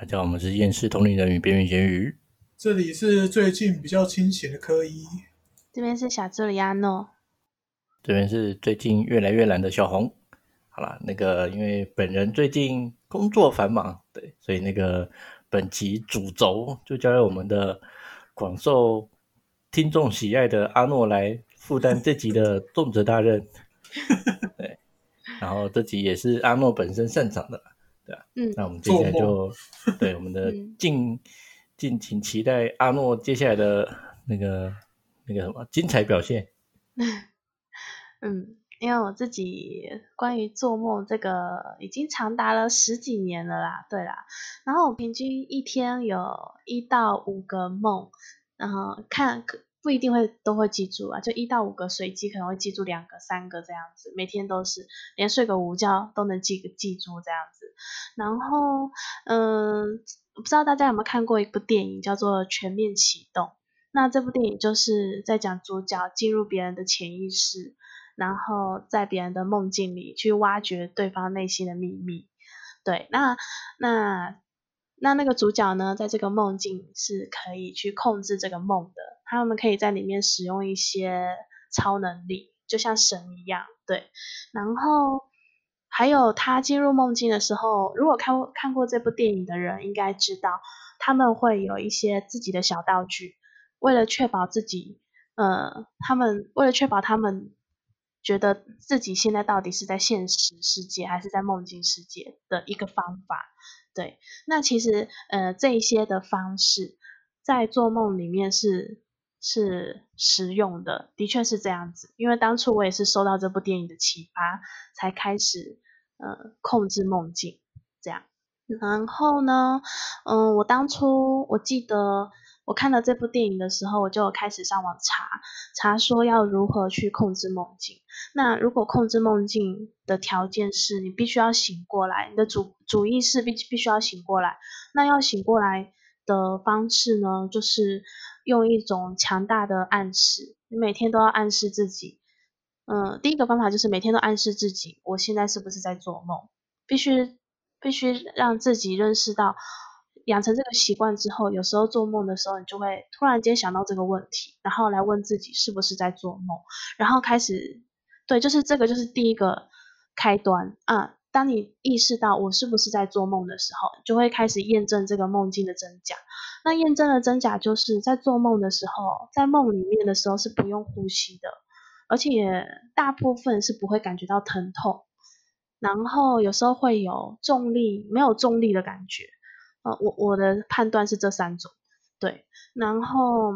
大家好，我们是厌世同龄人与边缘咸鱼。这里是最近比较清闲的科一，这边是小助理阿诺，这边是最近越来越懒的小红。好啦，那个因为本人最近工作繁忙，对，所以那个本集主轴就交由我们的广受听众喜爱的阿诺来负担这集的重责大任。对，然后这集也是阿诺本身擅长的。对啊，嗯，那我们接下来就对我们的敬敬请期待阿诺接下来的那个那个什么精彩表现。嗯，因为我自己关于做梦这个已经长达了十几年了啦，对啦，然后我平均一天有一到五个梦，然后看不一定会都会记住啊，就一到五个随机可能会记住两个、三个这样子，每天都是连睡个午觉都能记个记住这样子。然后，嗯，不知道大家有没有看过一部电影叫做《全面启动》？那这部电影就是在讲主角进入别人的潜意识，然后在别人的梦境里去挖掘对方内心的秘密。对，那那那那个主角呢，在这个梦境是可以去控制这个梦的，他们可以在里面使用一些超能力，就像神一样。对，然后。还有他进入梦境的时候，如果看过看过这部电影的人应该知道，他们会有一些自己的小道具，为了确保自己，呃，他们为了确保他们觉得自己现在到底是在现实世界还是在梦境世界的一个方法。对，那其实呃这些的方式在做梦里面是是实用的，的确是这样子。因为当初我也是受到这部电影的启发，才开始。呃，控制梦境这样，然后呢，嗯，我当初我记得我看了这部电影的时候，我就开始上网查查说要如何去控制梦境。那如果控制梦境的条件是你必须要醒过来，你的主主意识必必须要醒过来。那要醒过来的方式呢，就是用一种强大的暗示，你每天都要暗示自己。嗯，第一个方法就是每天都暗示自己，我现在是不是在做梦？必须必须让自己认识到，养成这个习惯之后，有时候做梦的时候，你就会突然间想到这个问题，然后来问自己是不是在做梦，然后开始，对，就是这个就是第一个开端啊。当你意识到我是不是在做梦的时候，就会开始验证这个梦境的真假。那验证的真假就是在做梦的时候，在梦里面的时候是不用呼吸的。而且大部分是不会感觉到疼痛，然后有时候会有重力，没有重力的感觉。呃，我我的判断是这三种，对。然后，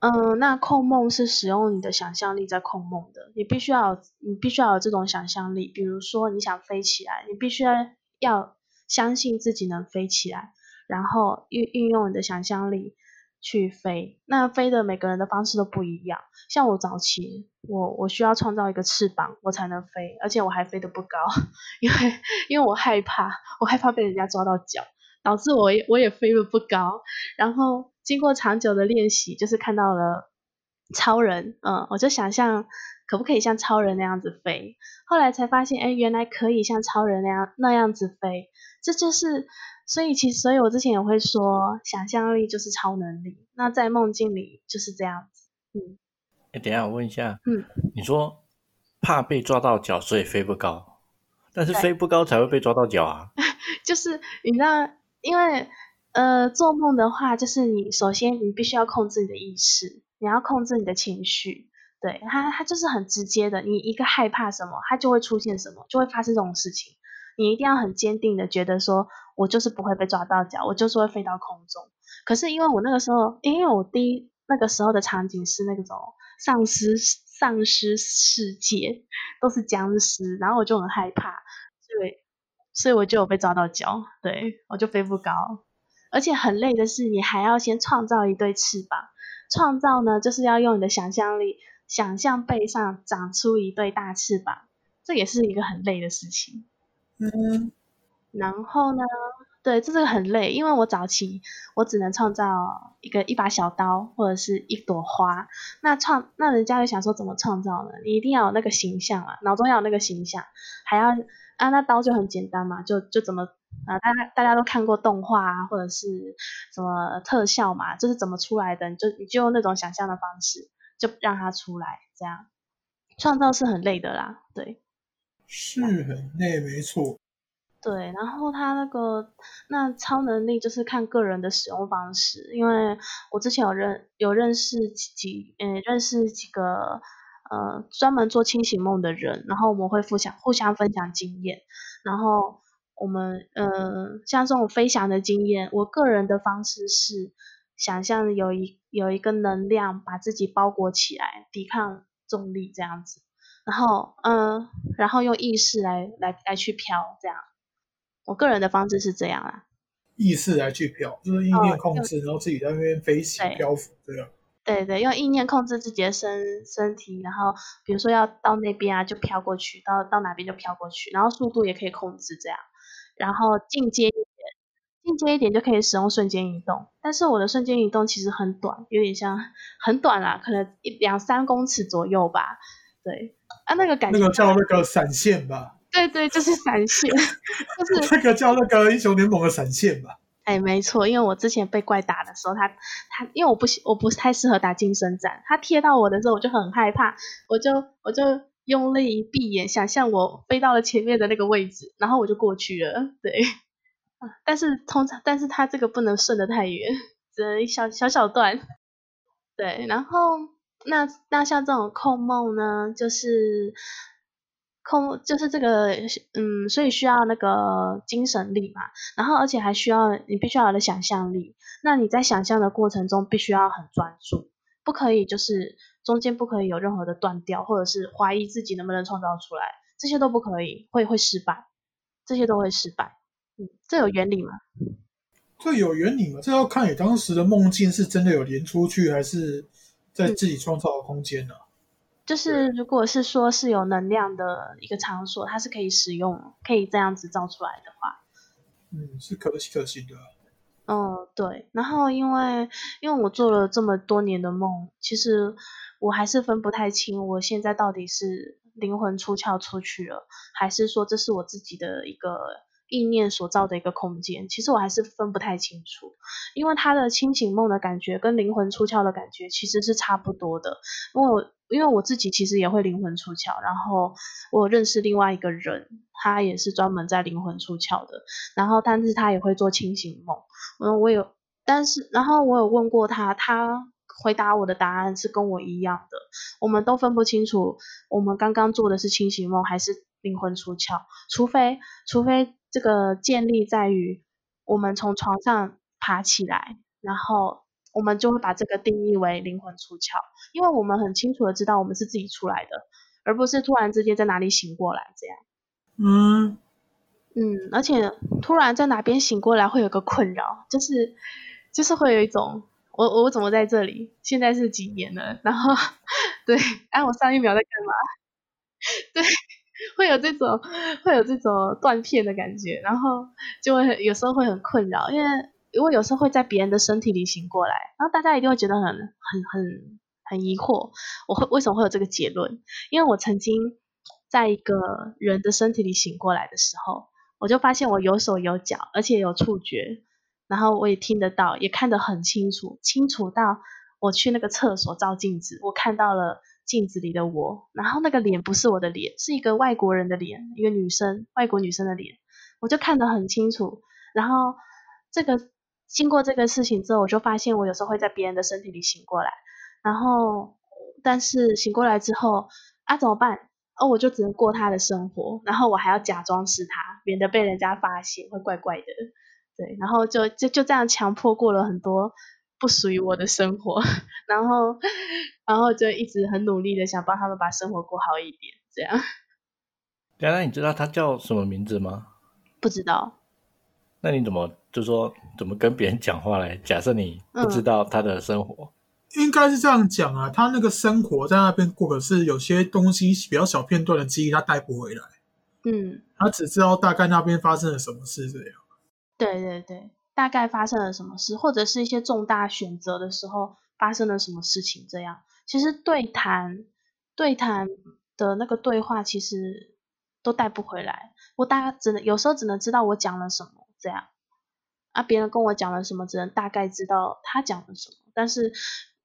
嗯，那控梦是使用你的想象力在控梦的，你必须要，你必须要有这种想象力。比如说你想飞起来，你必须要要相信自己能飞起来，然后运运用你的想象力。去飞，那飞的每个人的方式都不一样。像我早期，我我需要创造一个翅膀，我才能飞，而且我还飞得不高，因为因为我害怕，我害怕被人家抓到脚，导致我也我也飞得不高。然后经过长久的练习，就是看到了超人，嗯，我就想象可不可以像超人那样子飞。后来才发现，哎，原来可以像超人那样那样子飞，这就是。所以其实，所以我之前也会说，想象力就是超能力。那在梦境里就是这样子。嗯，哎，等下我问一下，嗯，你说怕被抓到脚，所以飞不高，但是飞不高才会被抓到脚啊？就是你知道，因为呃，做梦的话，就是你首先你必须要控制你的意识，你要控制你的情绪。对，它它就是很直接的，你一个害怕什么，它就会出现什么，就会发生这种事情。你一定要很坚定的觉得说。我就是不会被抓到脚，我就是会飞到空中。可是因为我那个时候，因为我第一那个时候的场景是那种丧尸丧尸世界，都是僵尸，然后我就很害怕，所以所以我就有被抓到脚，对我就飞不高。而且很累的是，你还要先创造一对翅膀。创造呢，就是要用你的想象力，想象背上长出一对大翅膀，这也是一个很累的事情。嗯。然后呢？对，这是很累，因为我早期我只能创造一个一把小刀或者是一朵花。那创那人家就想说怎么创造呢？你一定要有那个形象啊，脑中要有那个形象，还要啊那刀就很简单嘛，就就怎么啊，大家大家都看过动画啊，或者是什么特效嘛，就是怎么出来的？你就你就用那种想象的方式，就让它出来，这样创造是很累的啦，对。是很累，没错。对，然后他那个那超能力就是看个人的使用方式，因为我之前有认有认识几嗯认识几个呃专门做清醒梦的人，然后我们会互相互相分享经验，然后我们呃像这种飞翔的经验，我个人的方式是想象有一有一个能量把自己包裹起来，抵抗重力这样子，然后嗯然后用意识来来来去飘这样。我个人的方式是这样啦，意识来去飘，就是意念控制，然后自己在那边飞行漂浮这样。对对，用意念控制自己的身身体，然后比如说要到那边啊，就飘过去，到到哪边就飘过去，然后速度也可以控制这样。然后进阶一点，进阶一点就可以使用瞬间移动，但是我的瞬间移动其实很短，有点像很短啦，可能一两三公尺左右吧。对，啊那个感觉那个叫那个闪现吧。对对，就是闪现，就是那个叫那个英雄联盟的闪现吧。哎，没错，因为我之前被怪打的时候，他他因为我不我不太适合打近身战，他贴到我的时候我就很害怕，我就我就用力一闭眼，想象我飞到了前面的那个位置，然后我就过去了。对，啊但是通常，但是他这个不能顺得太远，只能小小小段。对，然后那那像这种控梦呢，就是。空就是这个，嗯，所以需要那个精神力嘛，然后而且还需要你必须要有的想象力。那你在想象的过程中，必须要很专注，不可以就是中间不可以有任何的断掉，或者是怀疑自己能不能创造出来，这些都不可以，会会失败，这些都会失败。嗯，这有原理吗？这有原理吗？这要看你当时的梦境是真的有连出去，还是在自己创造的空间呢？就是如果是说是有能量的一个场所，它是可以使用，可以这样子造出来的话，嗯，是可可行的。嗯，对。然后因为因为我做了这么多年的梦，其实我还是分不太清，我现在到底是灵魂出窍出去了，还是说这是我自己的一个意念所造的一个空间。其实我还是分不太清楚，因为他的清醒梦的感觉跟灵魂出窍的感觉其实是差不多的，因为我。因为我自己其实也会灵魂出窍，然后我认识另外一个人，他也是专门在灵魂出窍的，然后但是他也会做清醒梦。嗯，我有，但是然后我有问过他，他回答我的答案是跟我一样的，我们都分不清楚我们刚刚做的是清醒梦还是灵魂出窍，除非除非这个建立在于我们从床上爬起来，然后。我们就会把这个定义为灵魂出窍，因为我们很清楚的知道我们是自己出来的，而不是突然之间在哪里醒过来这样。嗯嗯，而且突然在哪边醒过来会有个困扰，就是就是会有一种我我怎么在这里？现在是几年了？然后 对，哎，我上一秒在干嘛？对，会有这种会有这种断片的感觉，然后就会有时候会很困扰，因为。因为有时候会在别人的身体里醒过来，然后大家一定会觉得很很很很疑惑，我会为什么会有这个结论？因为我曾经在一个人的身体里醒过来的时候，我就发现我有手有脚，而且有触觉，然后我也听得到，也看得很清楚，清楚到我去那个厕所照镜子，我看到了镜子里的我，然后那个脸不是我的脸，是一个外国人的脸，一个女生，外国女生的脸，我就看得很清楚，然后这个。经过这个事情之后，我就发现我有时候会在别人的身体里醒过来，然后但是醒过来之后啊怎么办？哦我就只能过他的生活，然后我还要假装是他，免得被人家发现会怪怪的。对，然后就就就这样强迫过了很多不属于我的生活，然后然后就一直很努力的想帮他们把生活过好一点，这样。原来你知道他叫什么名字吗？不知道。那你怎么就说怎么跟别人讲话嘞？假设你不知道他的生活，应该是这样讲啊。他那个生活在那边过，可是有些东西比较小片段的记忆他带不回来。嗯，他只知道大概那边发生了什么事这样。对对对，大概发生了什么事，或者是一些重大选择的时候发生了什么事情这样。其实对谈对谈的那个对话，其实都带不回来。我大概只能有时候只能知道我讲了什么。这样。啊，别人跟我讲了什么，只能大概知道他讲了什么，但是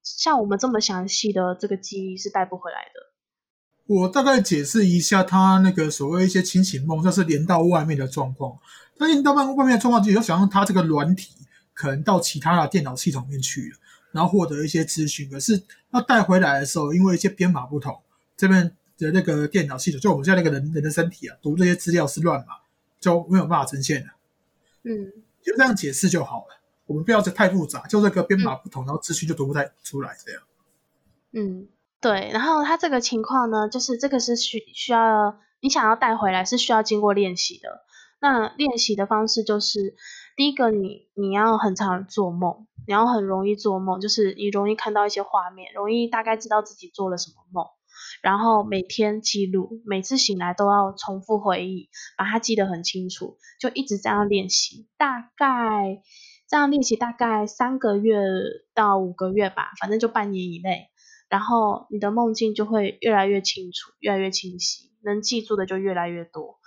像我们这么详细的这个记忆是带不回来的。我大概解释一下，他那个所谓一些清醒梦，就是连到外面的状况。那连到外外面的状况，就要想象他这个软体可能到其他的电脑系统面去了，然后获得一些资讯。可是要带回来的时候，因为一些编码不同，这边的那个电脑系统，就我们现在那个人人的身体啊，读这些资料是乱码，就没有办法呈现的。嗯，就这样解释就好了。我们不要这太复杂，就这个编码不同，然后资讯就读不太出来这样。嗯。对，然后他这个情况呢，就是这个是需需要你想要带回来，是需要经过练习的。那练习的方式就是，第一个你你要很常做梦，你要很容易做梦，就是你容易看到一些画面，容易大概知道自己做了什么梦，然后每天记录，每次醒来都要重复回忆，把它记得很清楚，就一直这样练习，大概这样练习大概三个月到五个月吧，反正就半年以内。然后你的梦境就会越来越清楚，越来越清晰，能记住的就越来越多。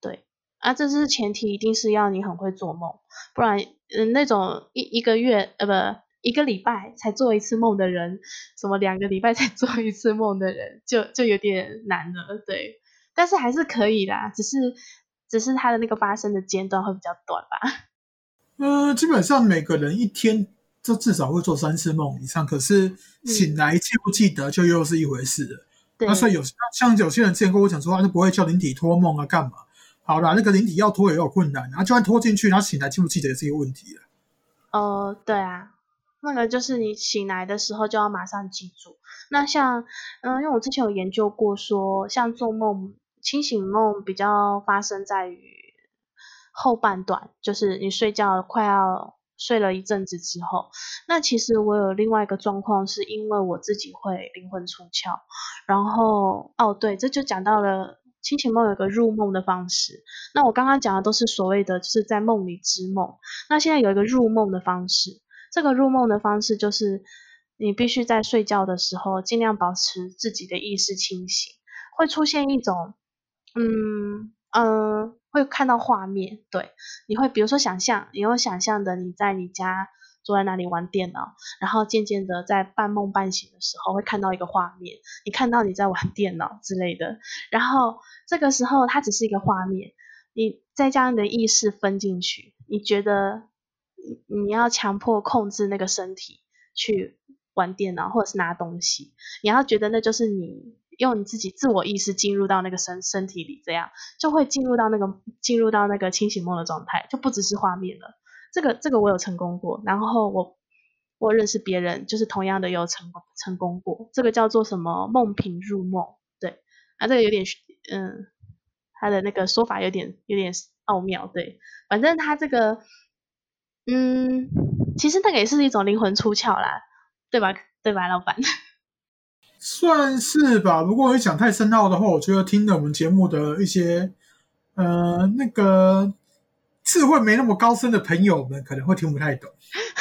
对，啊，这是前提，一定是要你很会做梦，不然，嗯，那种一一个月，呃，不，一个礼拜才做一次梦的人，什么两个礼拜才 做一次梦的人，就就有点难了。对，但是还是可以啦，只是只是他的那个发生的间断会比较短吧。嗯，基本上每个人一天。这至少会做三次梦以上，可是醒来记不记得就又是一回事了。那所以有像有些人之前跟我讲说，他就不会叫灵体托梦啊，干嘛？好啦，那个灵体要拖也有困难，然后就算拖进去，他醒来记不记得也是一个问题了。呃，对啊，那个就是你醒来的时候就要马上记住。那像嗯，因为我之前有研究过，说像做梦清醒梦比较发生在于后半段，就是你睡觉快要。睡了一阵子之后，那其实我有另外一个状况，是因为我自己会灵魂出窍，然后哦对，这就讲到了清醒梦有个入梦的方式。那我刚刚讲的都是所谓的就是在梦里织梦，那现在有一个入梦的方式，这个入梦的方式就是你必须在睡觉的时候尽量保持自己的意识清醒，会出现一种嗯嗯。会看到画面，对，你会比如说想象，你有想象的你在你家坐在那里玩电脑，然后渐渐的在半梦半醒的时候会看到一个画面，你看到你在玩电脑之类的，然后这个时候它只是一个画面，你再将你的意识分进去，你觉得你要强迫控制那个身体去玩电脑或者是拿东西，你要觉得那就是你。用你自己自我意识进入到那个身身体里，这样就会进入到那个进入到那个清醒梦的状态，就不只是画面了。这个这个我有成功过，然后我我认识别人，就是同样的有成功成功过。这个叫做什么梦品入梦？对，啊，这个有点嗯，他的那个说法有点有点奥妙。对，反正他这个嗯，其实那个也是一种灵魂出窍啦，对吧？对吧，老板？算是吧，不过讲太深奥的话，我觉得听了我们节目的一些，呃，那个智慧没那么高深的朋友们可能会听不太懂。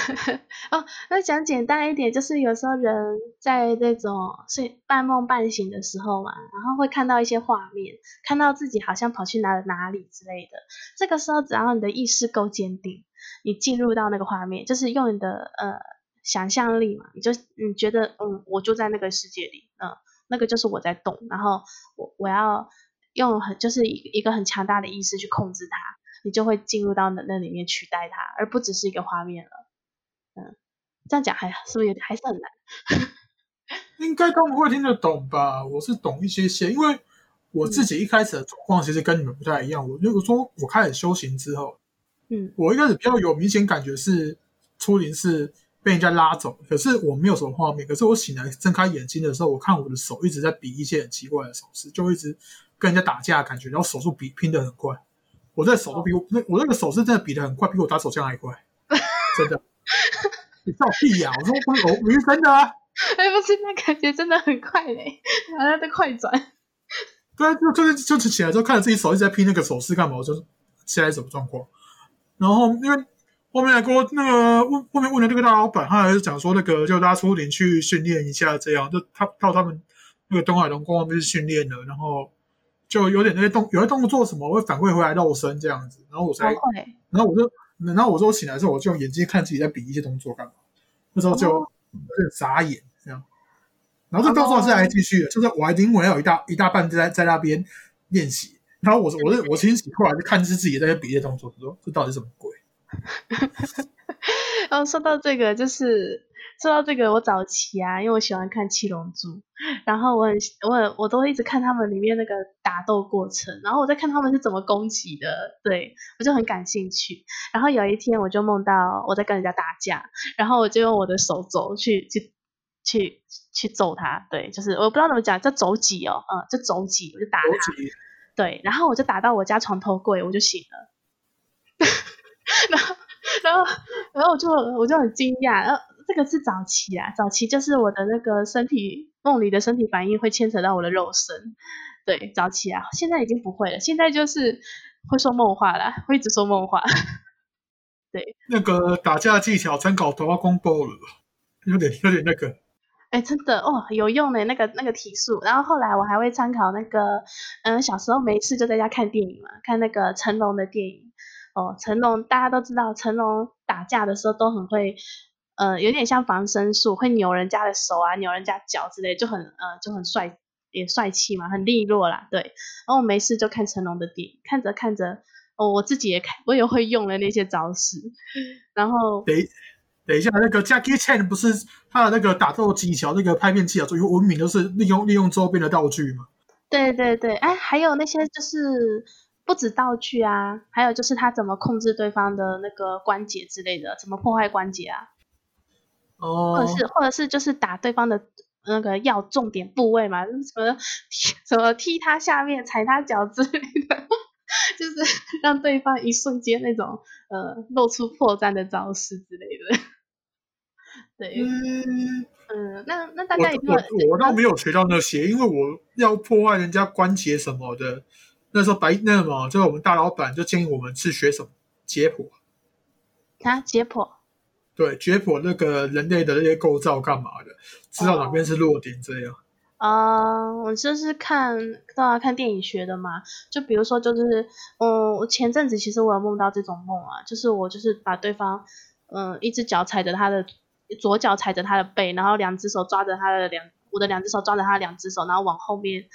哦，那讲简单一点，就是有时候人在那种睡半梦半醒的时候嘛，然后会看到一些画面，看到自己好像跑去哪了哪里之类的。这个时候，只要你的意识够坚定，你进入到那个画面，就是用你的呃。想象力嘛，你就你觉得，嗯，我就在那个世界里，嗯，那个就是我在动，然后我我要用很就是一一个很强大的意识去控制它，你就会进入到那那里面取代它，而不只是一个画面了，嗯，这样讲还是不是有点还是很难？应该他们会听得懂吧？我是懂一些些，因为我自己一开始的状况其实跟你们不太一样。我如果说我开始修行之后，嗯，我一开始比较有明显感觉是初灵是。被人家拉走，可是我没有什么画面。可是我醒来睁开眼睛的时候，我看我的手一直在比一些很奇怪的手势，就一直跟人家打架感觉，然后手速比拼的很快。我在手都比我那我那个手势真的比的很快，比我打手枪还快，真的。你放屁呀！我说我我是真的啊。哎，不是，那感觉真的很快嘞，好像在快转。对啊，就就是就是起来之后看着自己手一直在拼那个手势干嘛？我就现在什么状况？然后因为。后面跟我那个问后面问的那个大老板，他还是讲说那个就拉出林去训练一下，这样就他到他们那个东海龙宫那边训练了，然后就有点那些动有些动作什么会反馈回来肉身这样子，然后我才，然后我就，然后我说我醒来的时候，我就用眼睛看自己在比一些动作干嘛，那时候就有点傻眼这样。然后这动作是还继续的，就是我还因为有一大一大半在在那边练习，然后我我是我清醒过来就看是自己在比一些动作，我说这到底什么鬼？然后说到这个，就是说到这个，我早期啊，因为我喜欢看《七龙珠》，然后我很我很我都会一直看他们里面那个打斗过程，然后我在看他们是怎么攻击的，对我就很感兴趣。然后有一天我就梦到我在跟人家打架，然后我就用我的手肘去去去去揍他，对，就是我不知道怎么讲，叫肘击哦，嗯，就肘击，我就打他，对，然后我就打到我家床头柜，我就醒了。然后，然后，然后我就我就很惊讶，然后这个是早期啊，早期就是我的那个身体梦里的身体反应会牵扯到我的肉身，对，早期啊，现在已经不会了，现在就是会说梦话了，会一直说梦话，对。那个打架技巧参考《桃花光波》了，有点有点那个。哎，真的哦，有用的那个那个体术，然后后来我还会参考那个，嗯，小时候没事就在家看电影嘛，看那个成龙的电影。哦，成龙大家都知道，成龙打架的时候都很会，呃，有点像防身术，会扭人家的手啊，扭人家脚之类，就很呃就很帅，也帅气嘛，很利落啦，对。然后我没事就看成龙的电影，看着看着，哦，我自己也看，我也会用了那些招式。然后，等等一下，那个 Jackie Chan 不是他的那个打斗技巧，那个拍片技巧最文明，都是利用利用周边的道具嘛？对对对，哎，还有那些就是。不止道具啊，还有就是他怎么控制对方的那个关节之类的，怎么破坏关节啊？哦，或者是或者是就是打对方的那个要重点部位嘛，什么什么踢他下面、踩他脚之类的，就是让对方一瞬间那种呃露出破绽的招式之类的。对，嗯嗯，那那大家我我我倒没有学到那些，因为我要破坏人家关节什么的。那时候白那什么，就是我们大老板就建议我们去学什么解剖啊，解剖，对，解剖那个人类的那些构造干嘛的，知道哪边是弱点这样。啊，我就是看都要看电影学的嘛，就比如说就是，嗯，我前阵子其实我有梦到这种梦啊，就是我就是把对方，嗯，一只脚踩着他的左脚踩着他的背，然后两只手抓着他的两，我的两只手抓着他的两只手，然后往后面。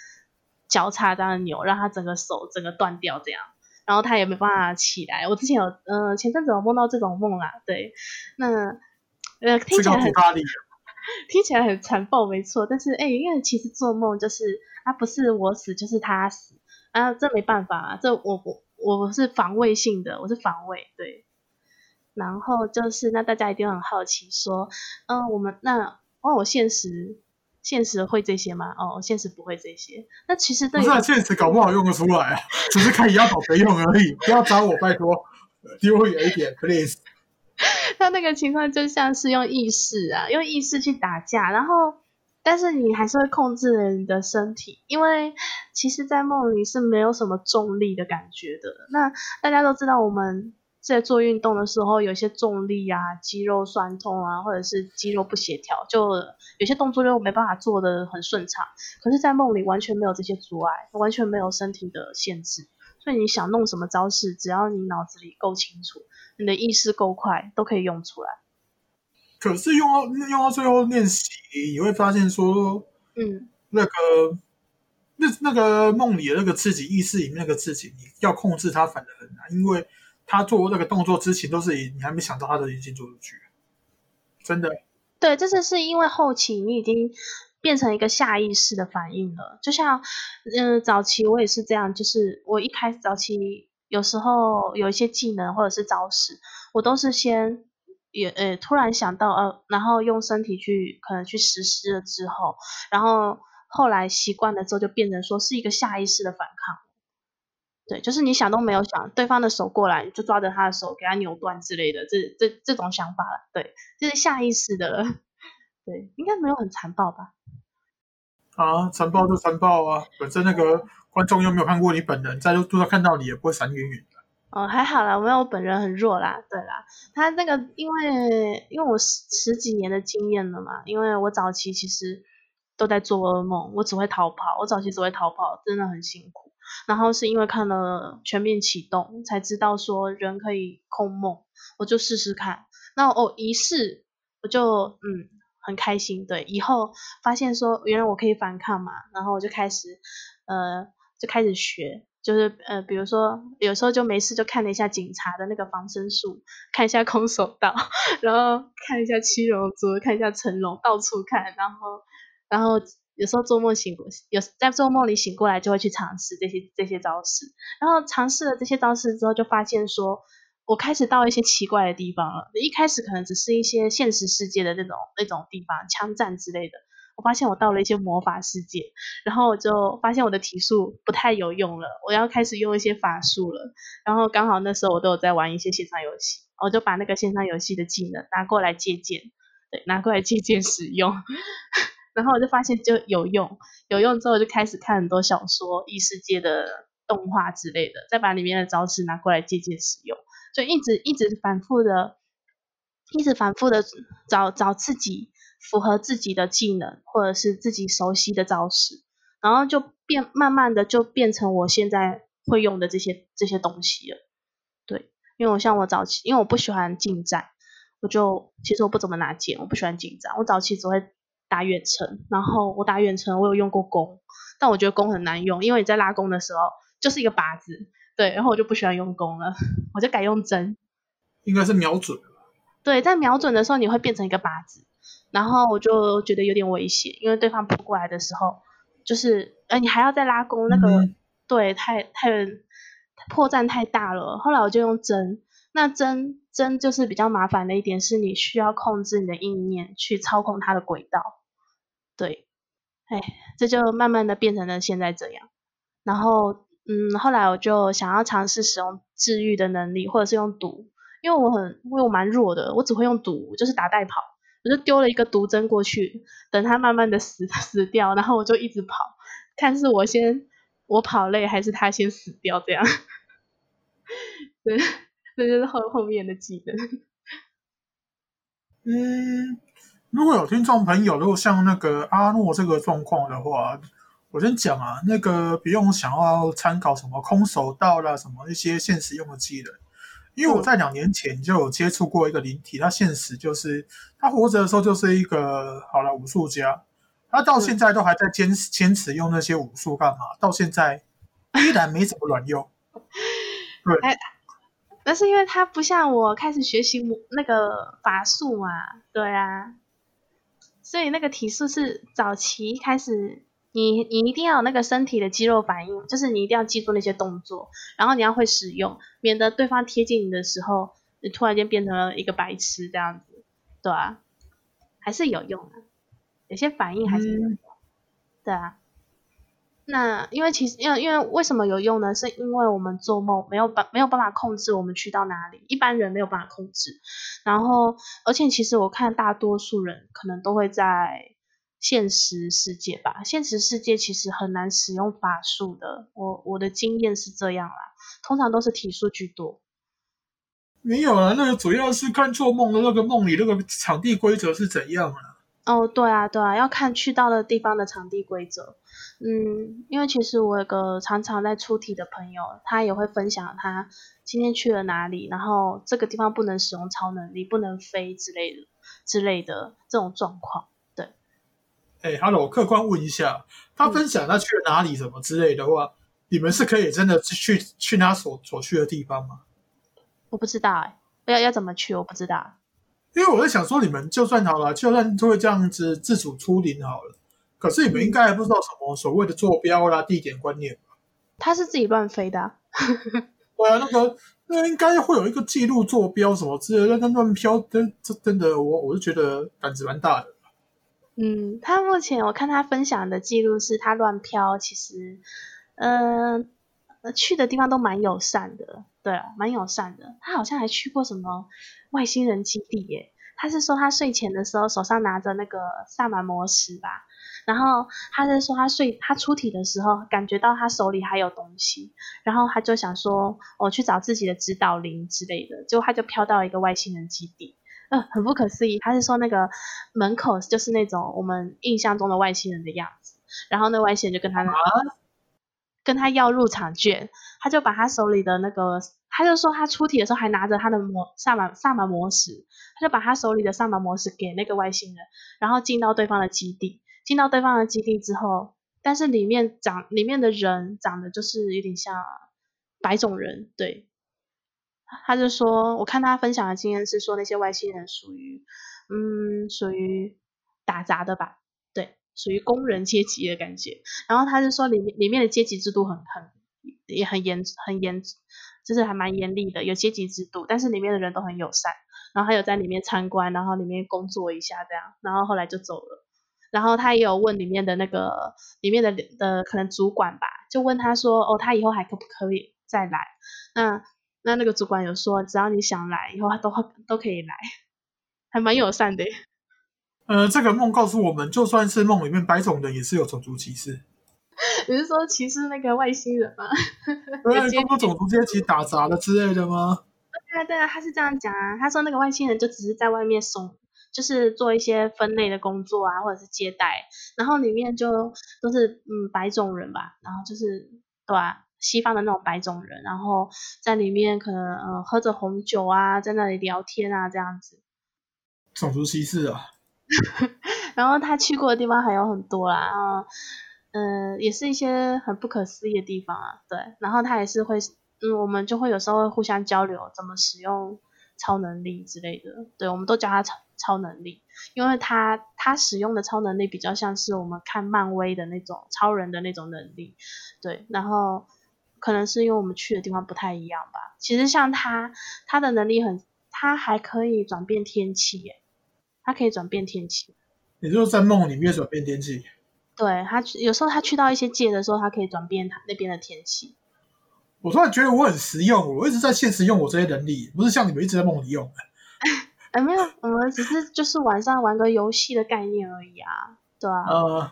交叉这样扭，让他整个手整个断掉这样，然后他也没办法起来。我之前有，嗯，前阵子有梦到这种梦啦，对，那呃听起来很 听起来很残暴，没错。但是哎，因为其实做梦就是啊，不是我死就是他死啊，这没办法啊，这我我我是防卫性的，我是防卫对。然后就是那大家一定很好奇说，嗯，我们那哦，我现实。现实会这些吗？哦，现实不会这些。那其实不是现实搞不好用得出来啊，只是看你要找谁用而已。不要找我，拜托，离我远一点，please。他那个情况就像是用意识啊，用意识去打架，然后但是你还是会控制你的身体，因为其实，在梦里是没有什么重力的感觉的。那大家都知道我们。在做运动的时候，有些重力啊、肌肉酸痛啊，或者是肌肉不协调，就有些动作就没办法做的很顺畅。可是，在梦里完全没有这些阻碍，完全没有身体的限制，所以你想弄什么招式，只要你脑子里够清楚，你的意识够快，都可以用出来。可是用到用到最后练习，你会发现说，嗯，那个那那个梦里的那个自己，意识里面那个自己，你要控制它，反而很难，因为。他做那个动作之前，都是以你还没想到他的已经做出去，真的。对，这是是因为后期你已经变成一个下意识的反应了。就像，嗯，早期我也是这样，就是我一开始早期有时候有一些技能或者是招式，我都是先也呃突然想到呃，然后用身体去可能去实施了之后，然后后来习惯了之后就变成说是一个下意识的反抗。对，就是你想都没有想，对方的手过来就抓着他的手给他扭断之类的，这这这种想法了。对，就是下意识的。对，应该没有很残暴吧？啊，残暴就残暴啊！本身那个观众又没有看过你本人，在路上看到你也不会闪远远的。哦，还好啦，我没有本人很弱啦。对啦，他那个因为因为我十十几年的经验了嘛，因为我早期其实都在做噩梦，我只会逃跑，我早期只会逃跑，真的很辛苦。然后是因为看了全面启动，才知道说人可以控梦，我就试试看。那我一试，我就嗯很开心。对，以后发现说原来我可以反抗嘛，然后我就开始呃就开始学。就是呃，比如说有时候就没事就看了一下警察的那个防身术，看一下空手道，然后看一下七龙珠，看一下成龙，到处看，然后然后有时候做梦醒过，有在做梦里醒过来就会去尝试这些这些招式，然后尝试了这些招式之后，就发现说我开始到一些奇怪的地方了。一开始可能只是一些现实世界的那种那种地方，枪战之类的。我发现我到了一些魔法世界，然后我就发现我的体术不太有用了，我要开始用一些法术了。然后刚好那时候我都有在玩一些线上游戏，我就把那个线上游戏的技能拿过来借鉴，对，拿过来借鉴使用。然后我就发现就有用，有用之后就开始看很多小说、异世界的动画之类的，再把里面的招式拿过来借鉴使用，就一直一直反复的，一直反复的找找自己。符合自己的技能或者是自己熟悉的招式，然后就变慢慢的就变成我现在会用的这些这些东西了。对，因为我像我早期，因为我不喜欢近战，我就其实我不怎么拿剑，我不喜欢近战。我早期只会打远程，然后我打远程我有用过弓，但我觉得弓很难用，因为你在拉弓的时候就是一个靶子，对，然后我就不喜欢用弓了，我就改用针。应该是瞄准。对，在瞄准的时候你会变成一个靶子。然后我就觉得有点危险，因为对方扑过来的时候，就是呃你还要再拉弓，那个对太太破绽太大了。后来我就用针，那针针就是比较麻烦的一点是你需要控制你的意念去操控它的轨道，对，哎，这就慢慢的变成了现在这样。然后嗯，后来我就想要尝试使用治愈的能力，或者是用毒，因为我很因为我蛮弱的，我只会用毒，就是打带跑。我就丢了一个毒针过去，等它慢慢的死 死掉，然后我就一直跑，看是我先我跑累还是他先死掉这样。对，这就是后后面的技能。嗯，如果有听众朋友，如果像那个阿诺这个状况的话，我先讲啊，那个不用想要参考什么空手道啦，什么一些现实用的技能。因为我在两年前就有接触过一个灵体，他现实就是他活着的时候就是一个好了武术家，他到现在都还在坚坚持用那些武术干嘛？到现在依然没怎么卵用。对，那是因为他不像我开始学习那个法术嘛，对啊，所以那个体术是早期开始。你你一定要有那个身体的肌肉反应，就是你一定要记住那些动作，然后你要会使用，免得对方贴近你的时候，你突然间变成了一个白痴这样子，对啊，还是有用的，有些反应还是有用，对啊。那因为其实因为因为为什么有用呢？是因为我们做梦没有办没有办法控制我们去到哪里，一般人没有办法控制，然后而且其实我看大多数人可能都会在。现实世界吧，现实世界其实很难使用法术的。我我的经验是这样啦，通常都是体术居多。没有啊，那个主要是看做梦的那个梦里那个场地规则是怎样啊？哦，对啊，对啊，要看去到的地方的场地规则。嗯，因为其实我有个常常在出题的朋友，他也会分享他今天去了哪里，然后这个地方不能使用超能力，不能飞之类的之类的这种状况。对哎，Hello，我客观问一下，他分享他去了哪里什么之类的话，你们是可以真的去去他所所去的地方吗？我不知道哎，要要怎么去？我不知道。因为我在想说，你们就算好了，就算会这样子自主出林好了，可是你们应该还不知道什么所谓的坐标啦、地点观念吧？他是自己乱飞的。对啊，那个那应该会有一个记录坐标什么之类的，那乱飘，真这真的，我我是觉得胆子蛮大的。嗯，他目前我看他分享的记录是他乱飘，其实，嗯，去的地方都蛮友善的，对，蛮友善的。他好像还去过什么外星人基地耶？他是说他睡前的时候手上拿着那个萨满魔石吧，然后他是说他睡他出体的时候感觉到他手里还有东西，然后他就想说我去找自己的指导灵之类的，结果他就飘到一个外星人基地。很不可思议，他是说那个门口就是那种我们印象中的外星人的样子，然后那外星人就跟他，跟他要入场券，他就把他手里的那个，他就说他出题的时候还拿着他的魔萨满萨满魔石，他就把他手里的萨满魔石给那个外星人，然后进到对方的基地，进到对方的基地之后，但是里面长里面的人长得就是有点像白种人，对，他就说，我看他分享的经验是说那些外星人属于，嗯，属于打杂的吧。对属于工人阶级的感觉，然后他就说里面里面的阶级制度很很也很严很严，就是还蛮严厉的，有阶级制度，但是里面的人都很友善，然后还有在里面参观，然后里面工作一下这样，然后后来就走了，然后他也有问里面的那个里面的的可能主管吧，就问他说哦他以后还可不可以再来？那那那个主管有说只要你想来，以后他都都可以来，还蛮友善的。呃，这个梦告诉我们，就算是梦里面白种人也是有种族歧视。你是说歧视那个外星人吗？对，通过种族阶级打杂的之类的吗？对啊，对啊，他是这样讲啊。他说那个外星人就只是在外面送，就是做一些分类的工作啊，或者是接待，然后里面就都是嗯白种人吧，然后就是对啊，西方的那种白种人，然后在里面可能呃喝着红酒啊，在那里聊天啊这样子。种族歧视啊。然后他去过的地方还有很多啦，然后嗯，也是一些很不可思议的地方啊。对，然后他也是会，嗯，我们就会有时候会互相交流怎么使用超能力之类的。对，我们都叫他超超能力，因为他他使用的超能力比较像是我们看漫威的那种超人的那种能力。对，然后可能是因为我们去的地方不太一样吧。其实像他他的能力很，他还可以转变天气耶。他可以转变天气，也就是在梦里面转变天气。对他有时候他去到一些界的时候，他可以转变他那边的天气。我突然觉得我很实用，我一直在现实用我这些能力，不是像你们一直在梦里用。哎，没有，我们只是就是晚上玩个游戏的概念而已啊，对啊，呃，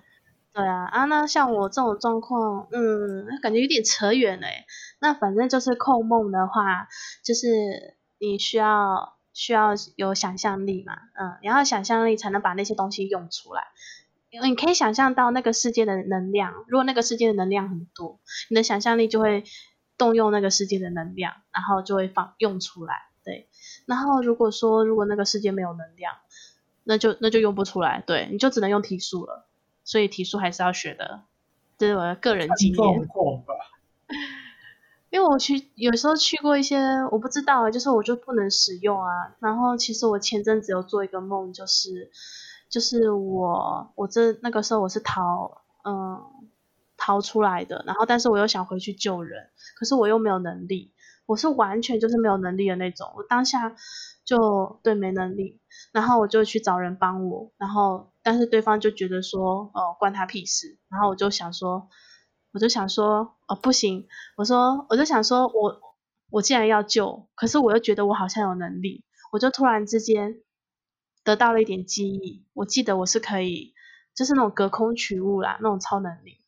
对啊，啊，那像我这种状况，嗯，感觉有点扯远了。那反正就是控梦的话，就是你需要。需要有想象力嘛，嗯，你要想象力才能把那些东西用出来。你可以想象到那个世界的能量，如果那个世界的能量很多，你的想象力就会动用那个世界的能量，然后就会放用出来。对，然后如果说如果那个世界没有能量，那就那就用不出来，对，你就只能用体术了。所以体术还是要学的，这是我的个人经验。因为我去有时候去过一些我不知道，就是我就不能使用啊。然后其实我前阵子有做一个梦，就是就是我我这那个时候我是逃嗯逃出来的，然后但是我又想回去救人，可是我又没有能力，我是完全就是没有能力的那种。我当下就对没能力，然后我就去找人帮我，然后但是对方就觉得说哦关他屁事，然后我就想说。我就想说，哦，不行，我说，我就想说，我我既然要救，可是我又觉得我好像有能力，我就突然之间得到了一点记忆，我记得我是可以，就是那种隔空取物啦，那种超能力，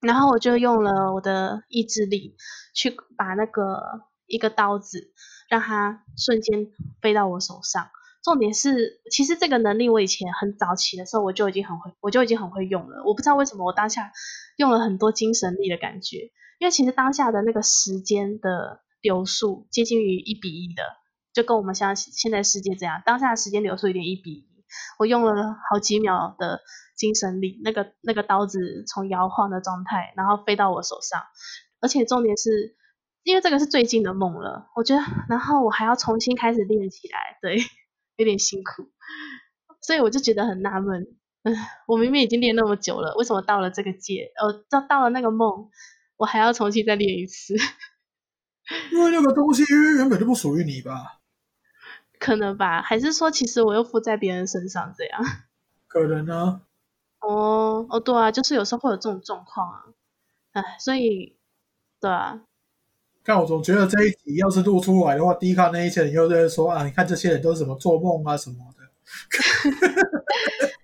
然后我就用了我的意志力去把那个一个刀子，让它瞬间飞到我手上。重点是，其实这个能力我以前很早期的时候我就已经很会，我就已经很会用了。我不知道为什么我当下用了很多精神力的感觉，因为其实当下的那个时间的流速接近于一比一的，就跟我们像现在世界这样，当下的时间流速有点一比一。我用了好几秒的精神力，那个那个刀子从摇晃的状态，然后飞到我手上，而且重点是，因为这个是最近的梦了，我觉得，然后我还要重新开始练起来，对。有点辛苦，所以我就觉得很纳闷，嗯，我明明已经练那么久了，为什么到了这个界，呃，到到了那个梦，我还要重新再练一次？因为那个东西原本就不属于你吧？可能吧，还是说其实我又附在别人身上这样？可能呢。哦哦，对啊，就是有时候会有这种状况啊，哎，所以，对啊。但我总觉得这一集要是录出来的话，第一看那一些人又在说啊，你看这些人都是什么做梦啊什么的。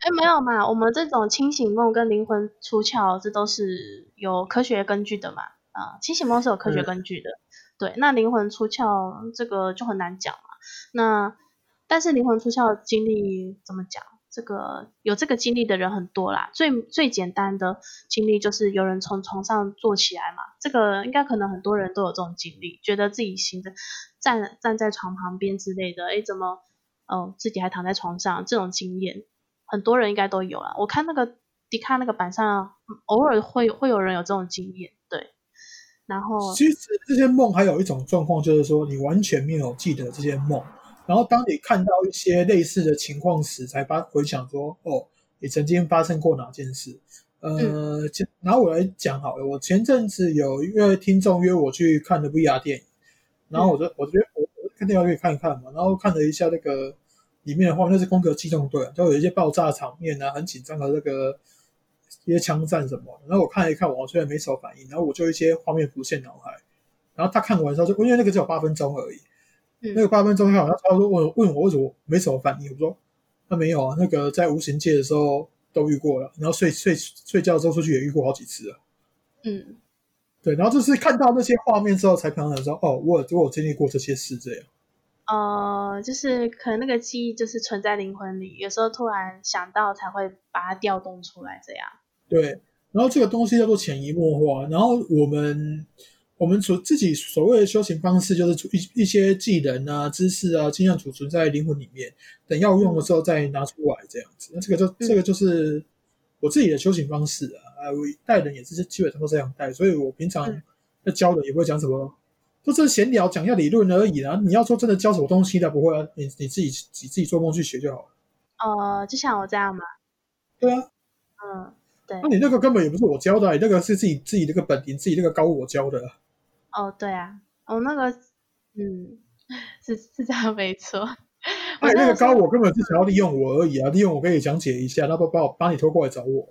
哎，没有嘛，我们这种清醒梦跟灵魂出窍，这都是有科学根据的嘛。啊，清醒梦是有科学根据的。对，那灵魂出窍这个就很难讲嘛。那但是灵魂出窍经历怎么讲？这个有这个经历的人很多啦。最最简单的经历就是有人从床上坐起来嘛，这个应该可能很多人都有这种经历，觉得自己行的站站在床旁边之类的，诶，怎么哦自己还躺在床上？这种经验很多人应该都有啦。我看那个迪卡那个板上，偶尔会会有人有这种经验，然后其实这些梦还有一种状况，就是说你完全没有记得这些梦。然后，当你看到一些类似的情况时，才发回想说：“哦，你曾经发生过哪件事？”呃，然后我来讲好了。我前阵子有一位听众约我去看的 VR 电影，然后我就我觉得我我看电影可以看一看嘛。然后看了一下那个里面的话，那，是《攻壳机动队》，都有一些爆炸场面啊，很紧张的那个一些枪战什么的。然后我看了一看，我虽然没什么反应，然后我就一些画面浮现脑海。然后他看完之后，就因为那个只有八分钟而已。那个八分钟好像他说问问我为什么没什么反应，我说他没有啊，那个在无形界的时候都遇过了，然后睡睡睡觉之后出去也遇过好几次啊。嗯，对，然后就是看到那些画面之后才想说，哦，我我有经历过这些事这样。呃，就是可能那个记忆就是存在灵魂里，有时候突然想到才会把它调动出来这样。对，然后这个东西叫做潜移默化，然后我们。我们所自己所谓的修行方式，就是一一些技能啊、知识啊，尽量储存在灵魂里面，等要用的时候再拿出来这样子。那这个就这个就是我自己的修行方式啊。我带人也是基本上都这样带，所以我平常在教的也不会讲什么，都是闲聊讲一下理论而已啊。你要说真的教什么东西的，不会啊，你你自己你自己做梦去学就好了。呃，就像我这样吗？对啊，嗯，对。那你那个根本也不是我教的，你那个是自己自己那个本领，自己那个高我教的。哦，对啊，哦，那个，嗯，是是这样没错。哎，那个高我根本是想要利用我而已啊，利用我可以讲解一下，那不把我把你拖过来找我。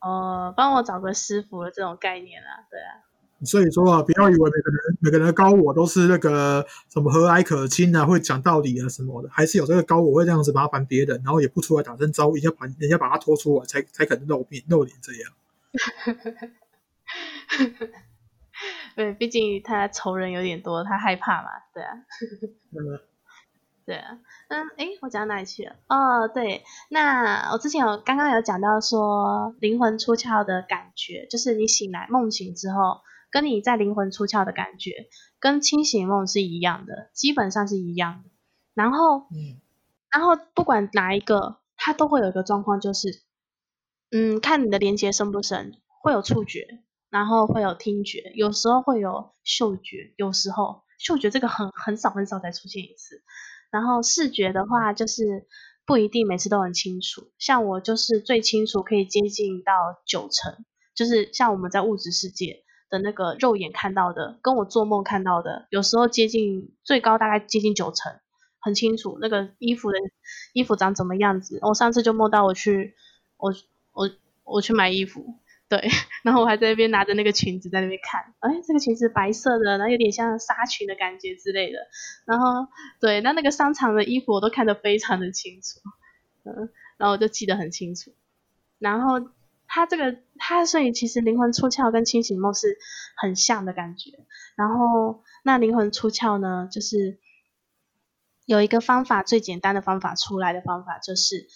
哦，帮我找个师傅的这种概念啊，对啊。所以说啊，不要以为每个人每个人的高我都是那个什么和蔼可亲啊，会讲道理啊什么的，还是有这个高我会这样子麻烦别人，然后也不出来打声招呼，要把人家把他拖出来，才才可能露面露脸这样。对，毕竟他仇人有点多，他害怕嘛，对啊。嗯。对啊，嗯，诶，我讲到哪里去了？哦，对，那我之前有刚刚有讲到说灵魂出窍的感觉，就是你醒来梦醒之后，跟你在灵魂出窍的感觉，跟清醒梦是一样的，基本上是一样的。然后，嗯，然后不管哪一个，它都会有一个状况，就是，嗯，看你的连接深不深，会有触觉。然后会有听觉，有时候会有嗅觉，有时候嗅觉这个很很少很少才出现一次。然后视觉的话，就是不一定每次都很清楚。像我就是最清楚，可以接近到九成，就是像我们在物质世界的那个肉眼看到的，跟我做梦看到的，有时候接近最高大概接近九成，很清楚那个衣服的衣服长怎么样子。我上次就梦到我去我我我去买衣服。对，然后我还在那边拿着那个裙子在那边看，哎，这个裙子白色的，然后有点像纱裙的感觉之类的。然后，对，那那个商场的衣服我都看得非常的清楚，嗯，然后我就记得很清楚。然后他这个，他所以其实灵魂出窍跟清醒梦是很像的感觉。然后那灵魂出窍呢，就是有一个方法，最简单的方法出来的方法就是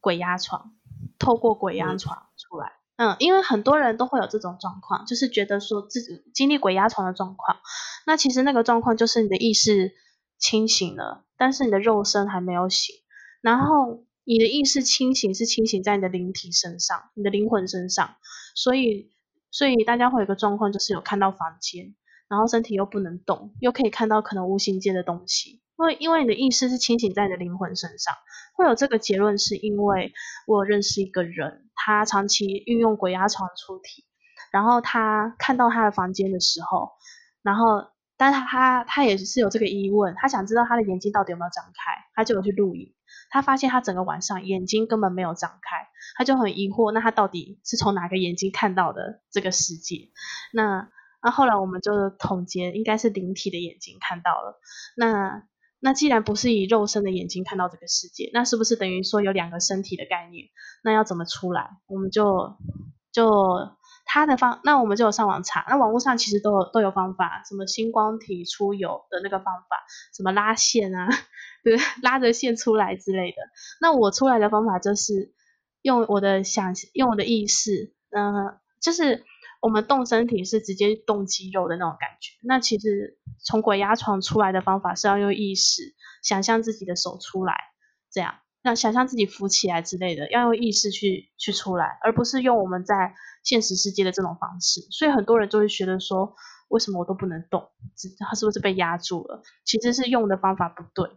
鬼压床，透过鬼压床出来。嗯，因为很多人都会有这种状况，就是觉得说自己经历鬼压床的状况。那其实那个状况就是你的意识清醒了，但是你的肉身还没有醒。然后你的意识清醒是清醒在你的灵体身上，你的灵魂身上。所以，所以大家会有个状况，就是有看到房间，然后身体又不能动，又可以看到可能无形界的东西。因为因为你的意识是清醒在你的灵魂身上，会有这个结论，是因为我认识一个人，他长期运用鬼压床出体，然后他看到他的房间的时候，然后，但他他他也是有这个疑问，他想知道他的眼睛到底有没有张开，他就有去录影，他发现他整个晚上眼睛根本没有张开，他就很疑惑，那他到底是从哪个眼睛看到的这个世界？那那后来我们就统结，应该是灵体的眼睛看到了，那。那既然不是以肉身的眼睛看到这个世界，那是不是等于说有两个身体的概念？那要怎么出来？我们就就他的方，那我们就有上网查，那网络上其实都有都有方法，什么星光体出游的那个方法，什么拉线啊，对，拉着线出来之类的。那我出来的方法就是用我的想，用我的意识，嗯，就是我们动身体是直接动肌肉的那种感觉。那其实从鬼压床出来的方法是要用意识想象自己的手出来，这样。那想象自己浮起来之类的，要用意识去去出来，而不是用我们在现实世界的这种方式。所以很多人就会觉得说，为什么我都不能动？他是不是被压住了？其实是用的方法不对。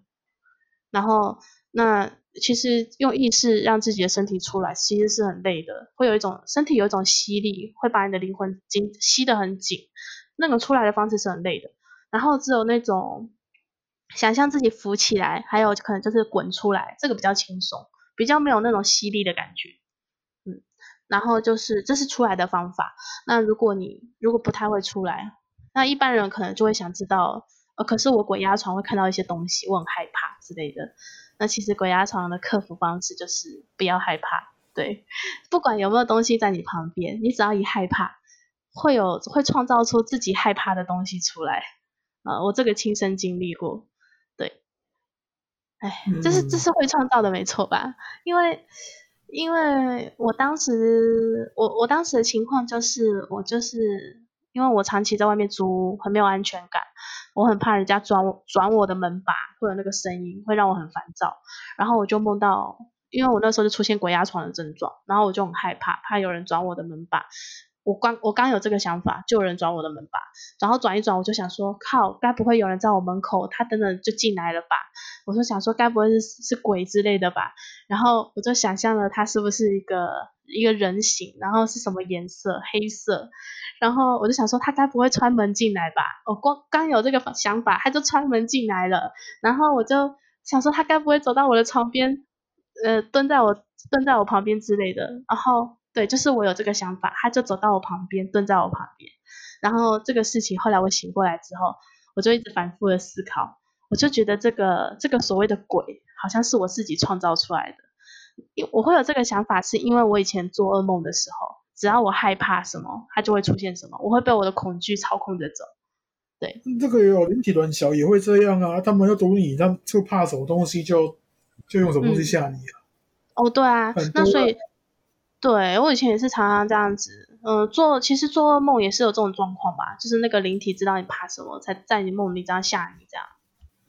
然后，那其实用意识让自己的身体出来，其实是很累的，会有一种身体有一种吸力，会把你的灵魂紧吸得很紧。那个出来的方式是很累的。然后只有那种。想象自己浮起来，还有可能就是滚出来，这个比较轻松，比较没有那种吸力的感觉，嗯，然后就是这是出来的方法。那如果你如果不太会出来，那一般人可能就会想知道，呃，可是我鬼压床会看到一些东西，我很害怕之类的。那其实鬼压床的克服方式就是不要害怕，对，不管有没有东西在你旁边，你只要一害怕，会有会创造出自己害怕的东西出来。啊，我这个亲身经历过。哎，这是这是会创造的，没错吧？因为因为我当时我我当时的情况就是，我就是因为我长期在外面租，很没有安全感，我很怕人家转我转我的门把，会有那个声音，会让我很烦躁。然后我就梦到，因为我那时候就出现鬼压床的症状，然后我就很害怕，怕有人转我的门把。我刚我刚有这个想法，就有人转我的门把，然后转一转，我就想说，靠，该不会有人在我门口，他等等就进来了吧？我就想说，该不会是是鬼之类的吧？然后我就想象了他是不是一个一个人形，然后是什么颜色？黑色。然后我就想说，他该不会穿门进来吧？我刚刚有这个想法，他就穿门进来了。然后我就想说，他该不会走到我的床边，呃，蹲在我蹲在我旁边之类的？然后。对，就是我有这个想法，他就走到我旁边，蹲在我旁边。然后这个事情后来我醒过来之后，我就一直反复的思考，我就觉得这个这个所谓的鬼，好像是我自己创造出来的。我会有这个想法，是因为我以前做噩梦的时候，只要我害怕什么，它就会出现什么，我会被我的恐惧操控着走。对，这个也有灵体卵小也会这样啊，他们要堵你，他们就怕什么东西，就就用什么东西吓你啊。哦，对啊，那所以。对我以前也是常常这样子，嗯，做其实做噩梦也是有这种状况吧，就是那个灵体知道你怕什么，才在你梦里这样吓你这样，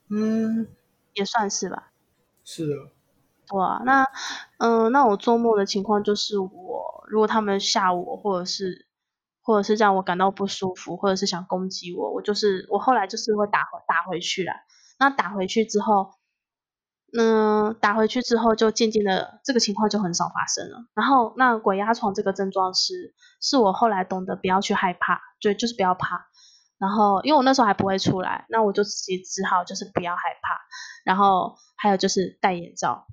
嗯，也算是吧。是的。哇，那嗯，那我做梦的情况就是，我如果他们吓我，或者是或者是让我感到不舒服，或者是想攻击我，我就是我后来就是会打回打回去了。那打回去之后。嗯，打回去之后就渐渐的这个情况就很少发生了。然后那鬼压床这个症状是，是我后来懂得不要去害怕，对，就是不要怕。然后因为我那时候还不会出来，那我就自己只好就是不要害怕。然后还有就是戴眼罩，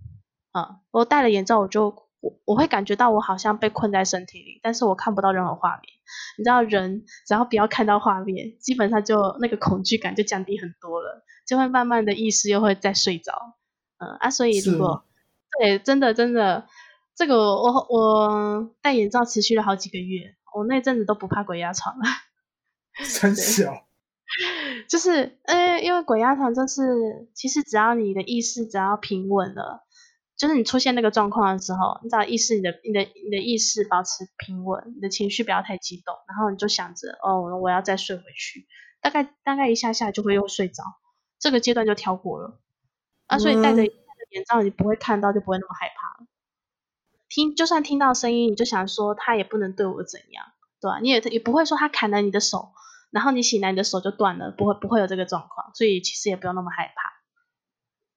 嗯，我戴了眼罩我就我我会感觉到我好像被困在身体里，但是我看不到任何画面。你知道人只要不要看到画面，基本上就那个恐惧感就降低很多了，就会慢慢的意识又会再睡着。嗯啊，所以如果对，真的真的，这个我我戴眼罩持续了好几个月，我那阵子都不怕鬼压床 了。真小，就是呃，因为鬼压床就是，其实只要你的意识只要平稳了，就是你出现那个状况的时候，你只要意识你的你的你的意识保持平稳，你的情绪不要太激动，然后你就想着哦，我要再睡回去，大概大概一下下就会又睡着，这个阶段就跳过了。啊，所以戴着眼罩，你不会看到，就不会那么害怕了。听，就算听到声音，你就想说他也不能对我怎样，对吧？你也也不会说他砍了你的手，然后你醒来你的手就断了，不会不会有这个状况，所以其实也不用那么害怕，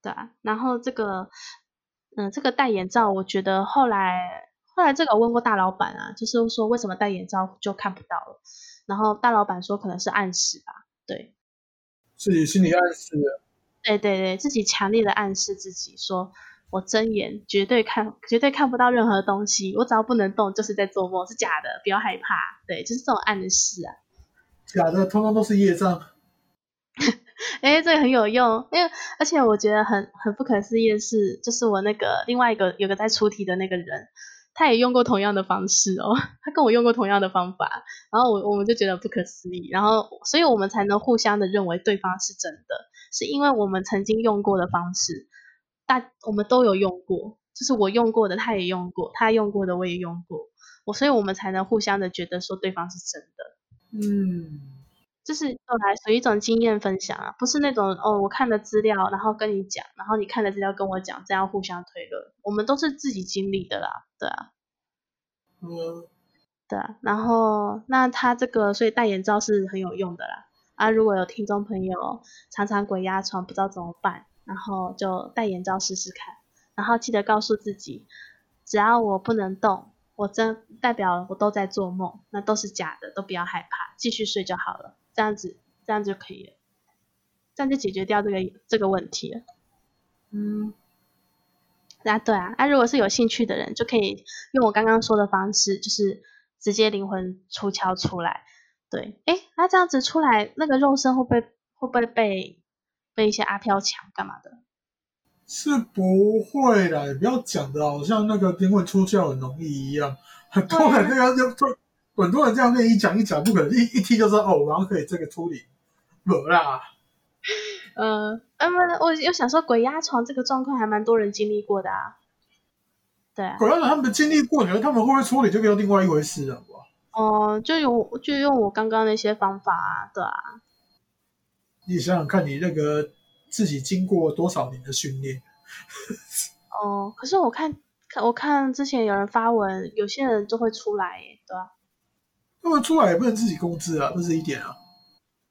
对啊。然后这个，嗯，这个戴眼罩，我觉得后来后来这个我问过大老板啊，就是说为什么戴眼罩就看不到了，然后大老板说可能是暗示吧，对，自己心理暗示。对对对，自己强烈的暗示自己说，我睁眼绝对看绝对看不到任何东西，我只要不能动就是在做梦，是假的，不要害怕。对，就是这种暗示啊。假的，通通都是业障。哎，这个很有用，因为而且我觉得很很不可思议的是，就是我那个另外一个有个在出题的那个人，他也用过同样的方式哦，他跟我用过同样的方法，然后我我们就觉得不可思议，然后所以我们才能互相的认为对方是真的，是因为我们曾经用过的方式，大我们都有用过，就是我用过的他也用过，他用过的我也用过，我所以我们才能互相的觉得说对方是真的，嗯，就是用来属于一种经验分享啊，不是那种哦我看了资料然后跟你讲，然后你看了资料跟我讲，这样互相推论，我们都是自己经历的啦，对啊。嗯，对啊，然后那他这个所以戴眼罩是很有用的啦。啊，如果有听众朋友常常鬼压床不知道怎么办，然后就戴眼罩试试看。然后记得告诉自己，只要我不能动，我真代表我都在做梦，那都是假的，都不要害怕，继续睡就好了。这样子，这样就可以了，这样就解决掉这个这个问题了。嗯，啊，对啊，啊，如果是有兴趣的人，就可以用我刚刚说的方式，就是直接灵魂出窍出来。对，哎，那这样子出来，那个肉身会不会会不会被被一些阿飘抢干嘛的？是不会啦，你不要讲的好像那个灵魂出窍很容易一样，很多人那个就就很多人这样跟你讲一讲，不可能一一听就说哦，然后可以这个处理，没啦。呃，呃，不，我又想说鬼压床这个状况还蛮多人经历过的啊。对啊，鬼压床他们经历过，你说他们会不会处理就又另外一回事了，好不好？哦、就用就用我刚刚那些方法啊，对啊，你想想看，你那个自己经过多少年的训练，哦、可是我看看我看之前有人发文，有些人就会出来耶，对吧、他们出来也不能自己控制啊，这是一点啊。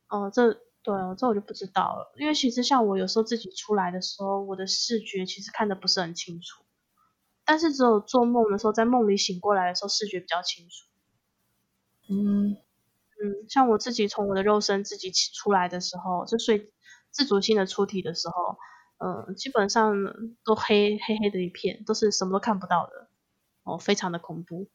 哦，这对哦，这我就不知道了。因为其实像我有时候自己出来的时候，我的视觉其实看的不是很清楚，但是只有做梦的时候，在梦里醒过来的时候，视觉比较清楚。嗯，嗯，像我自己从我的肉身自己起出来的时候，就睡自主性的出体的时候，嗯，基本上都黑黑黑的一片，都是什么都看不到的，哦，非常的恐怖。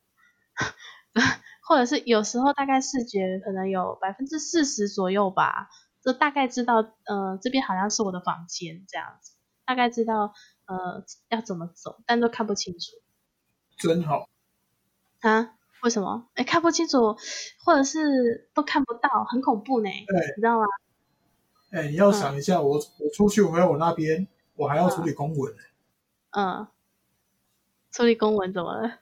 或者是有时候大概视觉可能有百分之四十左右吧，就大概知道，呃，这边好像是我的房间这样子，大概知道呃要怎么走，但都看不清楚真好。啊？为什么？哎，看不清楚，或者是都看不到，很恐怖呢，对，你知道吗？哎，你要想一下，我我出去回我那边，我还要处理公文呢。嗯，处理公文怎么了？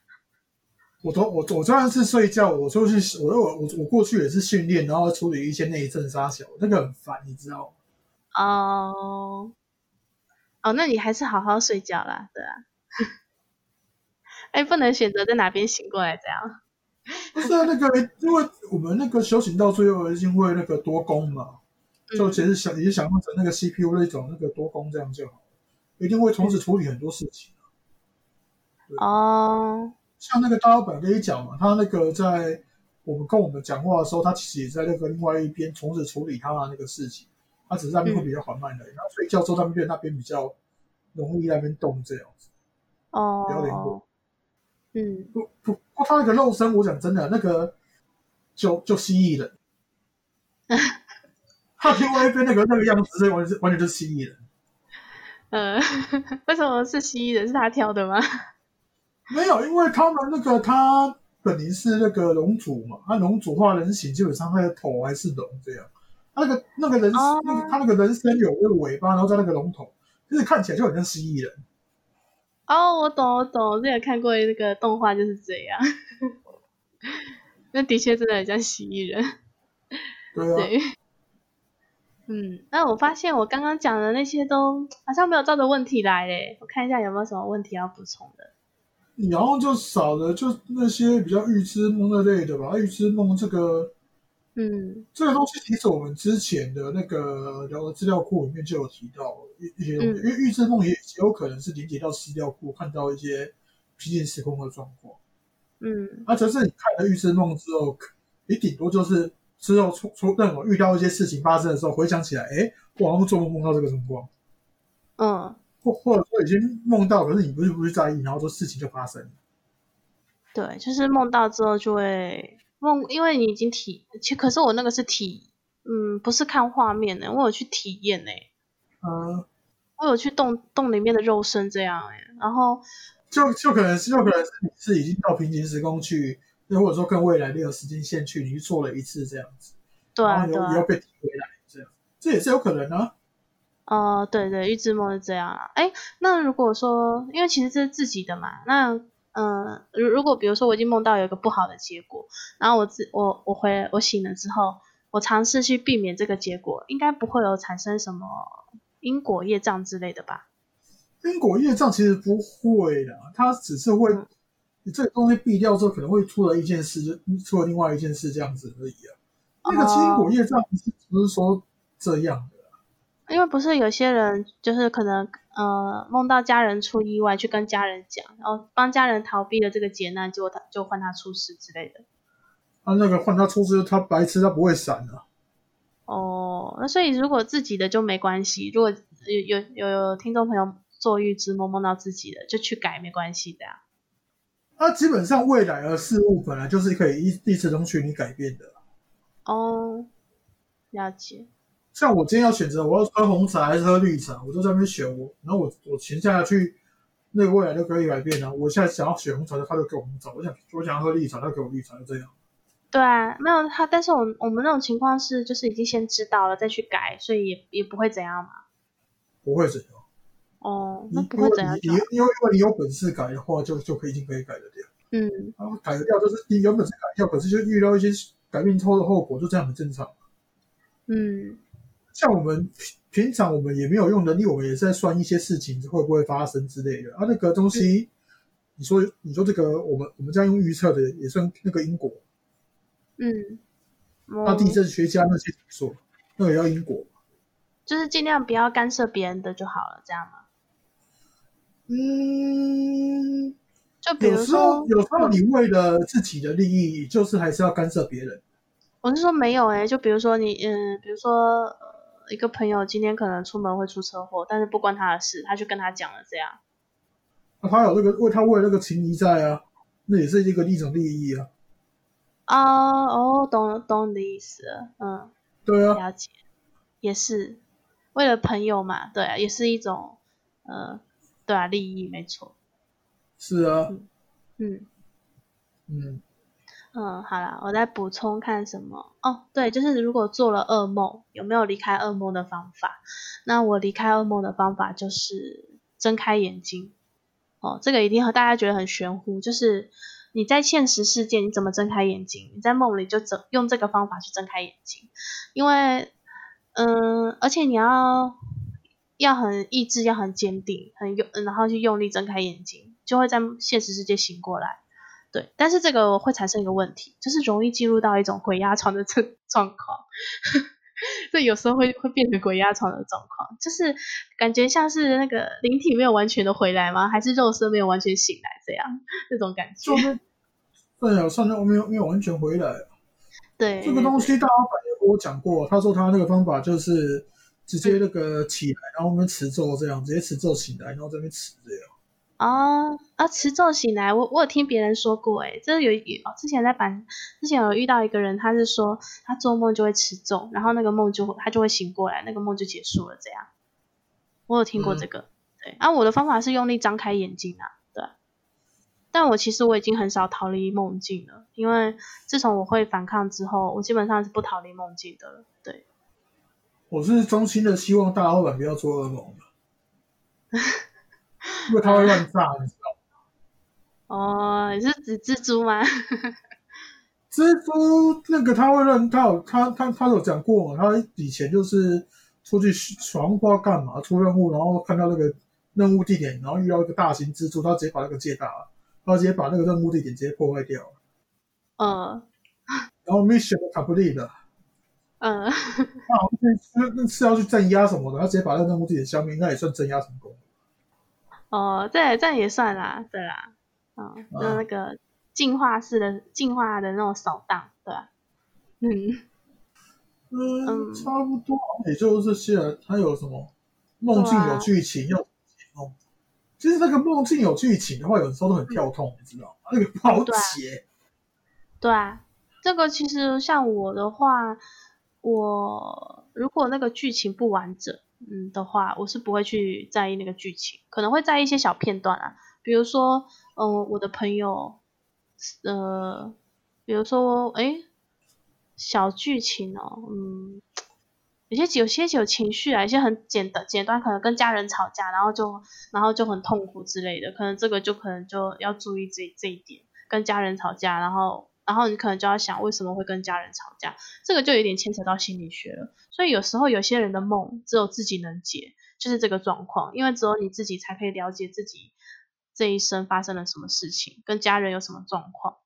我都我我就算是睡觉，我出去我我我我过去也是训练，然后处理一些内政杀小，那个很烦，你知道吗？哦，哦，那你还是好好睡觉啦，对啊。哎，不能选择在哪边醒过来这样。不是啊，那个因为我们那个修行到最后，一定会那个多功嘛，就其实想也想象成那个 CPU 那种那个多功这样就好，一定会同时处理很多事情。哦，像那个大老板跟你讲嘛，他那个在我们跟我们讲话的时候，他其实也在那个另外一边同时处理他的那个事情，他只是那边会比较缓慢的，然后睡觉之后那边那边比较容易那边动这样子，比较灵活。哦，。嗯，不不他那个肉身，我讲真的，那个就就蜥蜴人，他另外一边那个那个样子，是完全是完全就是蜥蜴人。呃，为什么是蜥蜴人？是他挑的吗？没有，因为他们那个他本来是那个龙族嘛，他龙族化人形，基本上他的头还是龙这样。他那个那个人、哦那个他那个人身有那个尾巴，然后在那个龙头，就是看起来就很像蜥蜴人。哦，我懂，我懂，我之前看过那个动画就是这样。那的确真的很像蜥蜴人。对啊，对，嗯，那我发现我刚刚讲的那些都好像没有照着问题来嘞，我看一下有没有什么问题要补充的。然后就少了就那些比较预知梦那类的吧。预知梦这个嗯。这个东西，其实我们之前的那个聊的资料库里面就有提到一一些东西，嗯。因为预知梦也也有可能是连接到资料库，看到一些平行时空的状况。嗯。啊，只是你看了预知梦之后，你顶多就是之后出出任何遇到一些事情发生的时候，回想起来，哎，我好像做梦梦到这个状况，嗯，或或者说已经梦到，可是你不是不去在意，然后说事情就发生了。对，就是梦到之后就会梦，因为你已经体，其可是我那个是体，嗯，不是看画面呢，我有去体验呢，嗯、我有去动动里面的肉身这样哎，然后就就可能是就可能是你是已经到平行时空去，又或者说跟未来那个时间线去，你去做了一次这样子，对啊，然后又又，被提回来，这样这也是有可能啊。哦，对对，预知梦是这样啊。哎，那如果说，因为其实这是自己的嘛，那嗯、呃如如果比如说我已经梦到有一个不好的结果，然后我自我我回我醒了之后，我尝试去避免这个结果，应该不会有产生什么因果业障之类的吧？因果业障其实不会的，它只是会嗯你这个东西避掉之后，可能会出了一件事，就出了另外一件事这样子而已啊。那个因果业障不是不是说这样的，因为不是有些人就是可能呃梦到家人出意外，去跟家人讲，然后帮家人逃避了这个劫难，结果他就换他出事之类的。他那个换他出事，他白痴，他不会闪啊。哦，那所以如果自己的就没关系，如果有有有有听众朋友做预知梦梦到自己的，就去改没关系的呀、那基本上未来的事物本来就是可以一一直容许你改变的。哦，了解。像我今天要选择我要喝红茶还是喝绿茶，我就在那边选我，然后我我闲下去，那个未来就可以改变啊。我现在想要选红茶，他就给我红茶；我想我想要喝绿茶，他给我绿茶，就这样。对啊，没有他，但是我我们那种情况是，就是已经先知道了再去改，所以也也不会怎样嘛。不会怎样。哦，那不会怎样你。因为因为你有本事改的话，就就可以已经可以改得掉。嗯，然后改得掉就是你原本是改掉，可是就遇到一些改变后的后果，就这样很正常。嗯，像我们平平常我们也没有用能力，我们也是在算一些事情会不会发生之类的。啊，那个东西，你说你说这个我们我们这样用预测的也算那个因果。嗯，那地哦，震学家那些怎么说？那个也要因果。就是尽量不要干涉别人的就好了，这样吗？嗯，就比如说，有时候你为了自己的利益，就是还是要干涉别人。我是说没有诶、就比如说你，嗯，比如说呃，一个朋友今天可能出门会出车祸，但是不关他的事，他就跟他讲了这样。那他有那个为他为了那个情谊在啊，那也是一个一种利益啊。啊、哦，懂懂你的意思了，嗯，对啊，了解，也是为了朋友嘛，对啊，也是一种，呃，对啊，利益没错，是啊，嗯嗯，嗯，嗯好啦，我再补充看什么哦，对，就是如果做了噩梦，有没有离开噩梦的方法？那我离开噩梦的方法就是睁开眼睛，哦，这个一定和大家觉得很玄乎，就是你在现实世界你怎么睁开眼睛？你在梦里就怎用这个方法去睁开眼睛，因为嗯，而且你要要很意志要很坚定，很用，然后去用力睁开眼睛，就会在现实世界醒过来。对，但是这个会产生一个问题，就是容易进入到一种鬼压床的 这状况。这有时候会会变成鬼压床的状况，就是感觉像是那个灵体没有完全的回来吗？还是肉身没有完全醒来这样 那种感觉就？是对啊，算了，我没有没有完全回来。对，这个东西大老板也跟我讲过，他说他那个方法就是直接那个起来，然后我们持咒这样，直接持咒醒来，然后这边持这样。啊啊！持咒醒来，我我有听别人说过，诶，这有有哦之前在板，之前有遇到一个人，他是说他做梦就会持咒，然后那个梦就他就会醒过来，那个梦就结束了，这样。我有听过这个，对。啊，我的方法是用力张开眼睛啊，对。但我其实我已经很少逃离梦境了，因为自从我会反抗之后，我基本上是不逃离梦境的了，对。我是衷心的希望大老板不要做噩梦了，因为他会乱炸，你知道吗？哦，你是指蜘蛛吗？蜘蛛那个他会乱，他有他他他有讲过嘛，他以前就是出去闯不知道干嘛，出任务，然后看到那个任务地点，然后遇到一个大型蜘蛛，他直接把那个借大了，他直接把那个任务地点直接破坏掉了，嗯然后 mission complete 了。嗯。他好像是那是要去镇压什么的，他直接把那个任务地点消灭，应该也算镇压成功。哦，这也这也算啦，对啦，嗯，就那个进化式的进化的那种扫荡，对吧？嗯，嗯，嗯差不多，也就是这些了。还有什么梦境有剧情要解梦？其实那个梦境有剧情的话，有时候都很跳痛，你知道吗？那个不好对啊解。对啊，这个其实像我的话，我如果那个剧情不完整，嗯的话，我是不会去在意那个剧情，可能会在意一些小片段啊，比如说，嗯、我的朋友，呃，比如说，诶，小剧情哦，嗯，有些有些有情绪啊，有些很简单简单，可能跟家人吵架，然后就然后就很痛苦之类的，可能这个就可能就要注意这这一点，跟家人吵架，然后然后你可能就要想为什么会跟家人吵架，这个就有点牵扯到心理学了。所以有时候有些人的梦只有自己能解，就是这个状况，因为只有你自己才可以了解自己这一生发生了什么事情，跟家人有什么状况。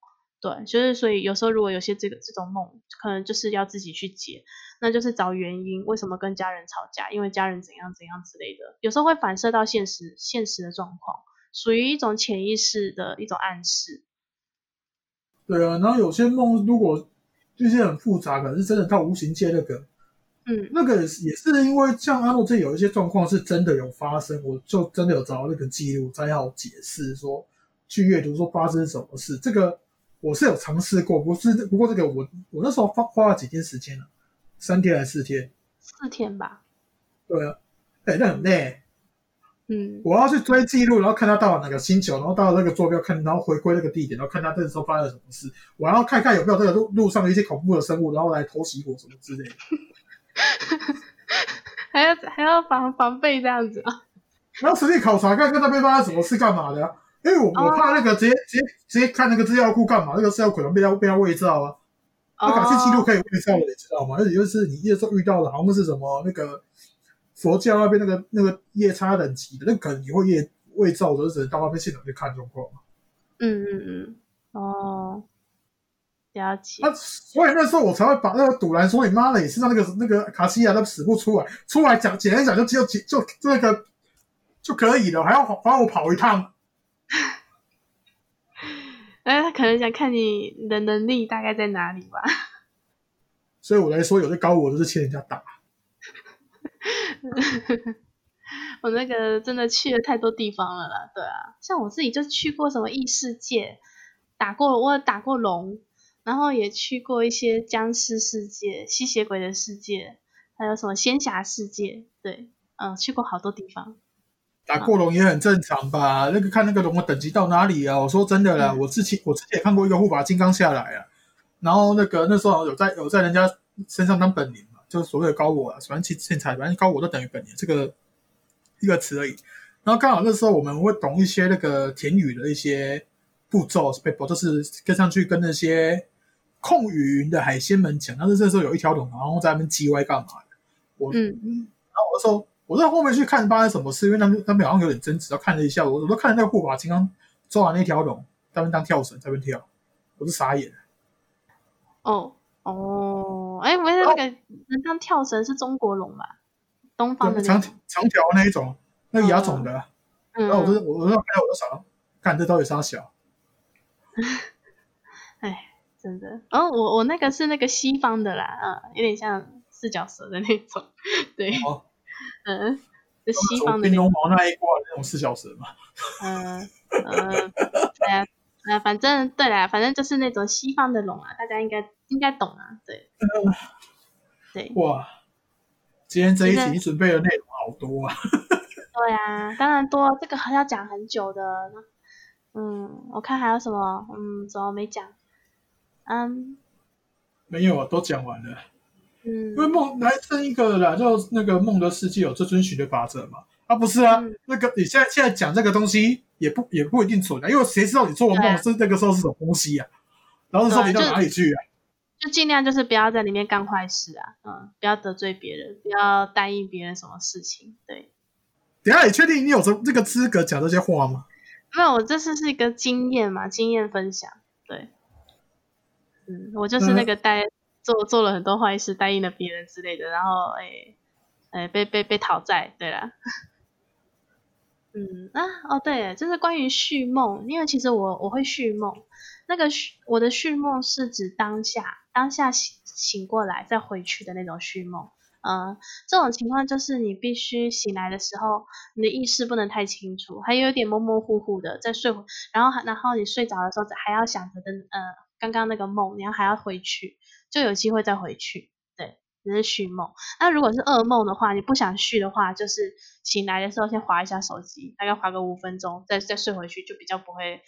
对，就是所以有时候如果有些这个这种梦，可能就是要自己去解，那就是找原因，为什么跟家人吵架，因为家人怎样怎样之类的，有时候会反射到现实现实的状况，属于一种潜意识的一种暗示。对啊，然后有些梦如果就是很复杂，可能是真的到无形界那个，嗯那个也是因为像阿诺这有一些状况是真的有发生，我就真的有找到那个记录，才好解释说去阅读说发生什么事。这个我是有尝试过，不是不过这个我我那时候花花了几天时间了、三天还是四天？四天吧，对啊，哎、那很累。嗯我要去追记录，然后看他到了哪个星球，然后到了那个坐标看，然后回归那个地点，然后看他这时候发生了什么事。我要看看有没有这个路路上的一些恐怖的生物，然后来偷袭我什么之类的。还要还要防防备这样子啊。然后实地考察看看那边发生什么事干嘛的、啊，因为我我怕那个直接直接直接看那个资料库干嘛，那个资料可能被他被他伪造啊。那卡西记录可以伪造的，你知道吗？而且就是你那时候遇到的，好像是什么那个佛教那边那个那个夜叉等级的，那可能你会夜未造的，就只能到那边现场去看状况嘛。嗯嗯嗯，哦，了解。那所以那时候我才会把那个堵拦说你妈的，你身上那个那个卡西亚都死不出来，出来讲简单讲就就就就这个就可以了，还要还要我跑一趟。哎，他可能想看你的能力大概在哪里吧。所以我来说，有些高我都是欠人家打。我那个真的去了太多地方了啦，对啊，像我自己就去过什么异世界，打过我有打过龙，然后也去过一些僵尸世界、吸血鬼的世界，还有什么仙侠世界，对，嗯，去过好多地方。打过龙也很正常吧？那个看那个龙的等级到哪里啊？我说真的啦，嗯我之前我之前也看过一个护法金刚下来啊，然后那个那时候有在有在人家身上当本灵嘛，就是所谓的高我啊，反正其现在反正高我都等于本年这个一个词而已。然后刚好那时候我们会懂一些那个田语的一些步骤 p e 就是跟上去跟那些控雨云的海鲜们讲，但是这时候有一条龙，然后在那边叽歪干嘛的？我嗯然后我那时候我在后面去看发生什么事，因为他们他们好像有点争执，然后看了一下，我我都看那个护法金刚抓完那条龙，在那边当跳绳，在那边跳，我是傻眼。哦哦，哎，不是那个能当跳绳是中国龙吧？东方的长。长条那一种，那个牙种的，嗯然后我都我我都看到我都傻了，看这到底啥小？哎，真的。哦，我我那个是那个西方的啦，嗯，有点像四脚蛇的那种，对，哦嗯，是西走方的那种，冰龙毛那一挂的那种四小蛇嘛。嗯嗯，对啊，呃，反正对啦，反正就是那种西方的龙啊，大家应该应该懂啊，对，对哇，今天这一集你准备的内容好多啊！对啊，当然多，这个还要讲很久的，嗯，我看还有什么，嗯，怎么没讲？嗯没有啊，都讲完了。嗯因为梦来生一个啦，就那个梦的世界有这遵循的法则嘛。啊，不是啊，嗯那个你现在现在讲这个东西也不也不一定准啊，因为谁知道你做的梦是那个时候是什么东西啊？然后那时候你到哪里去啊？就尽量就是不要在里面干坏事啊，嗯，不要得罪别人，不要答应别人什么事情，对。等下你确定你有这这个资格讲这些话吗？没有，我这次是一个经验嘛，经验分享，对。嗯，我就是那个答做做了很多坏事，答应了别人之类的，然后哎哎被被被讨债，对啦。嗯啊哦对，就是关于续梦，因为其实我我会续梦，那个续我的续梦是指当下当下醒醒过来再回去的那种续梦。嗯，这种情况就是你必须醒来的时候，你的意识不能太清楚，还有点模模糊糊的在睡，然后然后你睡着的时候还要想着的呃刚刚那个梦，你要还要回去，就有机会再回去。对，只是续梦。那如果是噩梦的话，你不想续的话，就是醒来的时候先划一下手机，大概划个五分钟，再再睡回去，就比较不会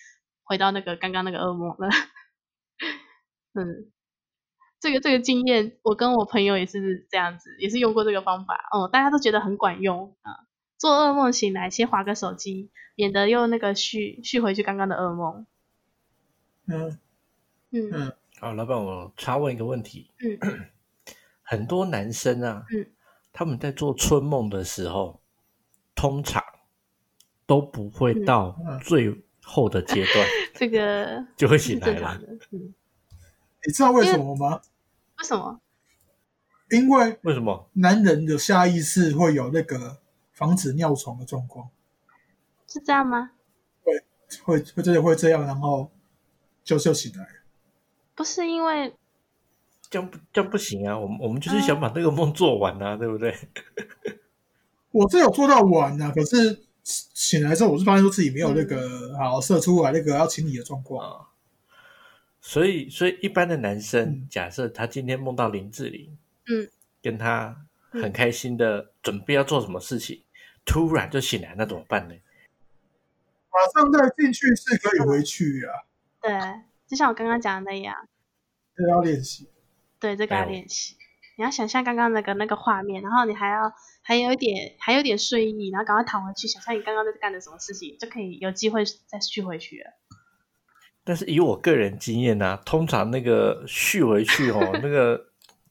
回到那个刚刚那个噩梦了。嗯，这个这个经验，我跟我朋友也是这样子，也是用过这个方法，哦，大家都觉得很管用啊。做噩梦醒来，先划个手机，免得又那个续续回去刚刚的噩梦。嗯嗯嗯，好，老板，我插问一个问题。嗯 很多男生啊，嗯他们在做春梦的时候，通常都不会嗯到嗯最后的阶段、这个就会醒来了。嗯，你知道为什么吗？为什么？因为为什么？男人的下意识会有那个防止尿床的状况，是这样吗？会会会真的会这样，然后就就醒来了。不是因为这样不这样不行啊！我们我们就是想把那个梦做完啊，对不对？我是有做到完啊、可是醒来之后，我是发现说自己没有那个、好射出来那个要清理的状况。啊，所以所以一般的男生，嗯假设他今天梦到林志玲，嗯，跟他很开心的准备要做什么事情，突然就醒来，那怎么办呢？马上再进去是可以回去啊，对，就像我刚刚讲的那样，这要练习。对，这个要练习。你要想象刚刚那个那个画面，然后你还要还有一点还有点睡意，然后赶快躺回去，想象你刚刚在干的什么事情，就可以有机会再续回去了。但是以我个人经验呢、通常那个续回去哦，那个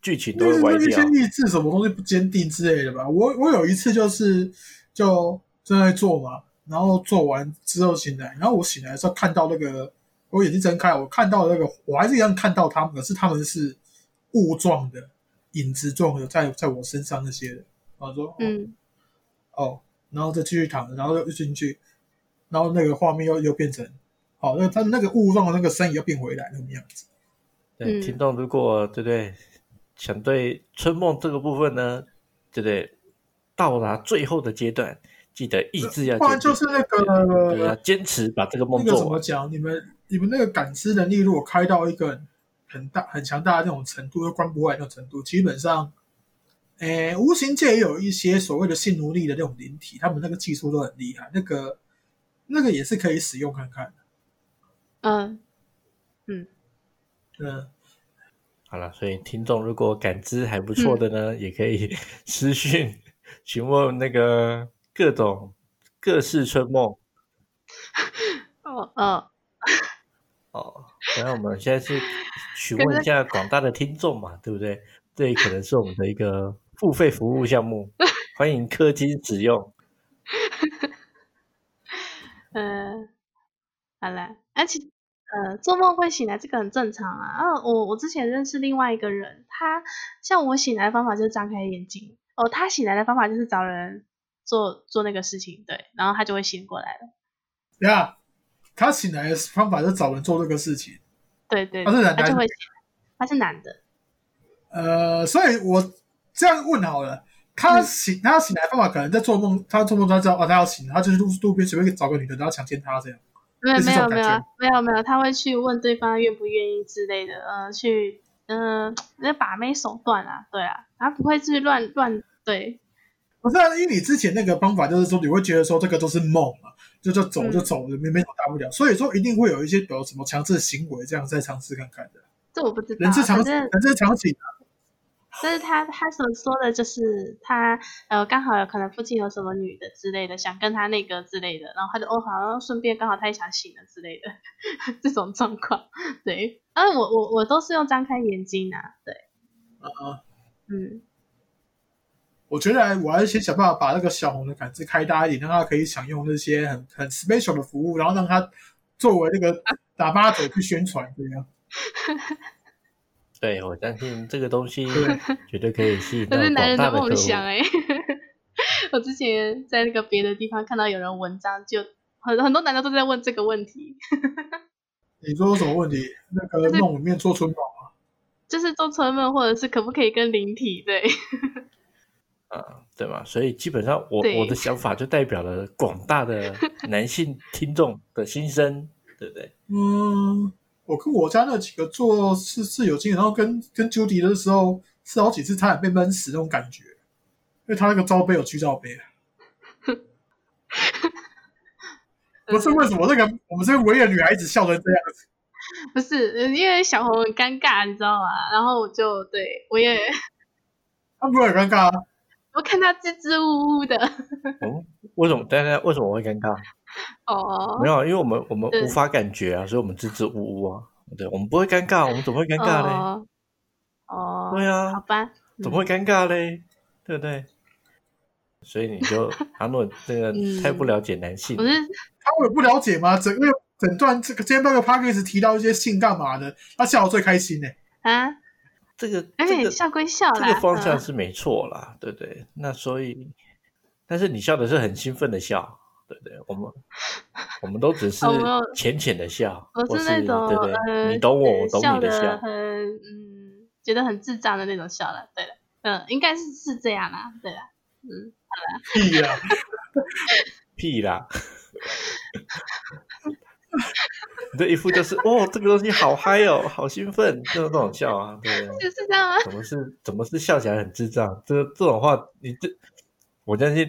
剧情都会歪掉那是那一些。意志什么东西不坚定之类的吧。我我有一次就是就正在做嘛，然后做完之后醒来，然后我醒来的时候看到那个我眼睛睁开，我看到那个我还是一样看到他们，可是他们是雾状的、影子状的在在我身上那些的。我说哦嗯，哦，然后再继续躺，然后又进去，然后那个画面又又变成好，那他那个雾状的那个身影又变回来那种样子。对，嗯听众如果对不对想对春梦这个部分呢，对不对？到达最后的阶段，记得意志要不然就是那个对，要坚持把这个梦那个做。怎么讲？你们你们那个感知能力如果开到一个很大很强大的那种程度，又关不回来那种程度，基本上，诶，无形界也有一些所谓的性奴隶的那种灵体，他们那个技术都很厉害，那个那个也是可以使用看看。嗯，嗯嗯，好了，所以听众如果感知还不错的呢，也可以私讯 询问那个各种各式春梦哦 哦，哦。然后我们现在是询问一下广大的听众嘛，对不对？这也可能是我们的一个付费服务项目，欢迎氪金使用。呃，好了，而且呃，做梦会醒来，这个很正常啊。啊，我我之前认识另外一个人，他像我醒来的方法就是张开眼睛，哦，他醒来的方法就是找人做做那个事情，对，然后他就会醒过来了。呀，他醒来的方法是找人做这个事情。对对，他是男的他就会醒，他是男的，呃，所以我这样问好了，他醒，他醒来的方法可能在做梦，他做梦他知道哦，他要醒，他就是路路边随便找个女的，然后强奸她这样。没有没有没有没有没有，他会去问对方愿不愿意之类的，呃，去嗯、呃，那把妹手段啊，对啊，他不会去乱乱对，不是啊，因为你之前那个方法就是说，你会觉得说这个都是梦嘛，就就走就走了，没没什么大不了。所以说一定会有一些比如什么强制行为这样再尝试看看的。这我不知道，人之常人之常情啊，但是他他所说的就是他呃刚好有可能附近有什么女的之类的，想跟他那个之类的，然后他就哦好像顺便刚好他也想醒了之类的 这种状况，对，啊我我我都是用张开眼睛啊，对，啊啊，嗯。我觉得我还是先想办法把那个小红的感知开大一点，让他可以享用那些很很 special 的服务，然后让他作为那个打巴者去宣传这样。对我相信这个东西对绝对可以吸引到这是男人的广大的客户。梦想哎、我之前在那个别的地方看到有人文章，就很很多男的都在问这个问题，你说什么问题？那个梦里面做春梦啊？就是做春梦，或者是可不可以跟灵体对，啊，对嘛？所以基本上我我的想法就代表了广大的男性听众的心声，对不对？嗯，我跟我家那几个做是是有经验，然后跟跟 Judy 的时候，是好几次差点被闷死那种感觉，因为他那个罩杯有剧罩杯。不是为什么那个我们这个唯一的女孩子笑成这样子？不是，因为小红很尴尬，你知道吗？然后我就对我也，他不会很尴尬啊。我看他支支吾吾的。嗯，为什么？大家为什么我会尴尬？哦，没有，因为我们我们无法感觉啊，所以我们支支吾吾啊。对，我们不会尴尬，我们怎么会尴尬嘞？哦，哦，对啊好吧，怎么会尴尬嘞？对不对？所以你就 阿诺这个嗯太不了解男性不，是他会不了解吗？整个整段这个今天那个 p a c k a g e 提到一些性干嘛的，他笑我最开心呢、啊？这个而且这个笑归笑啦，这个方向嗯是没错啦，对不对？那所以，但是你笑的是很兴奋的笑，对不对？我们我们都只是浅浅的笑，我或是那种对对？呃，你懂我，呃我懂你的笑。很嗯，觉得很智障的那种笑了。对了，嗯，应该是是这样啦。对了，嗯，屁啦、屁啦！你这一副就是 哦，这个东西好嗨哦，好兴奋，就是这种笑啊，对不对？是是这样吗？怎么是怎么是笑起来很智障？这这种话，你这我相信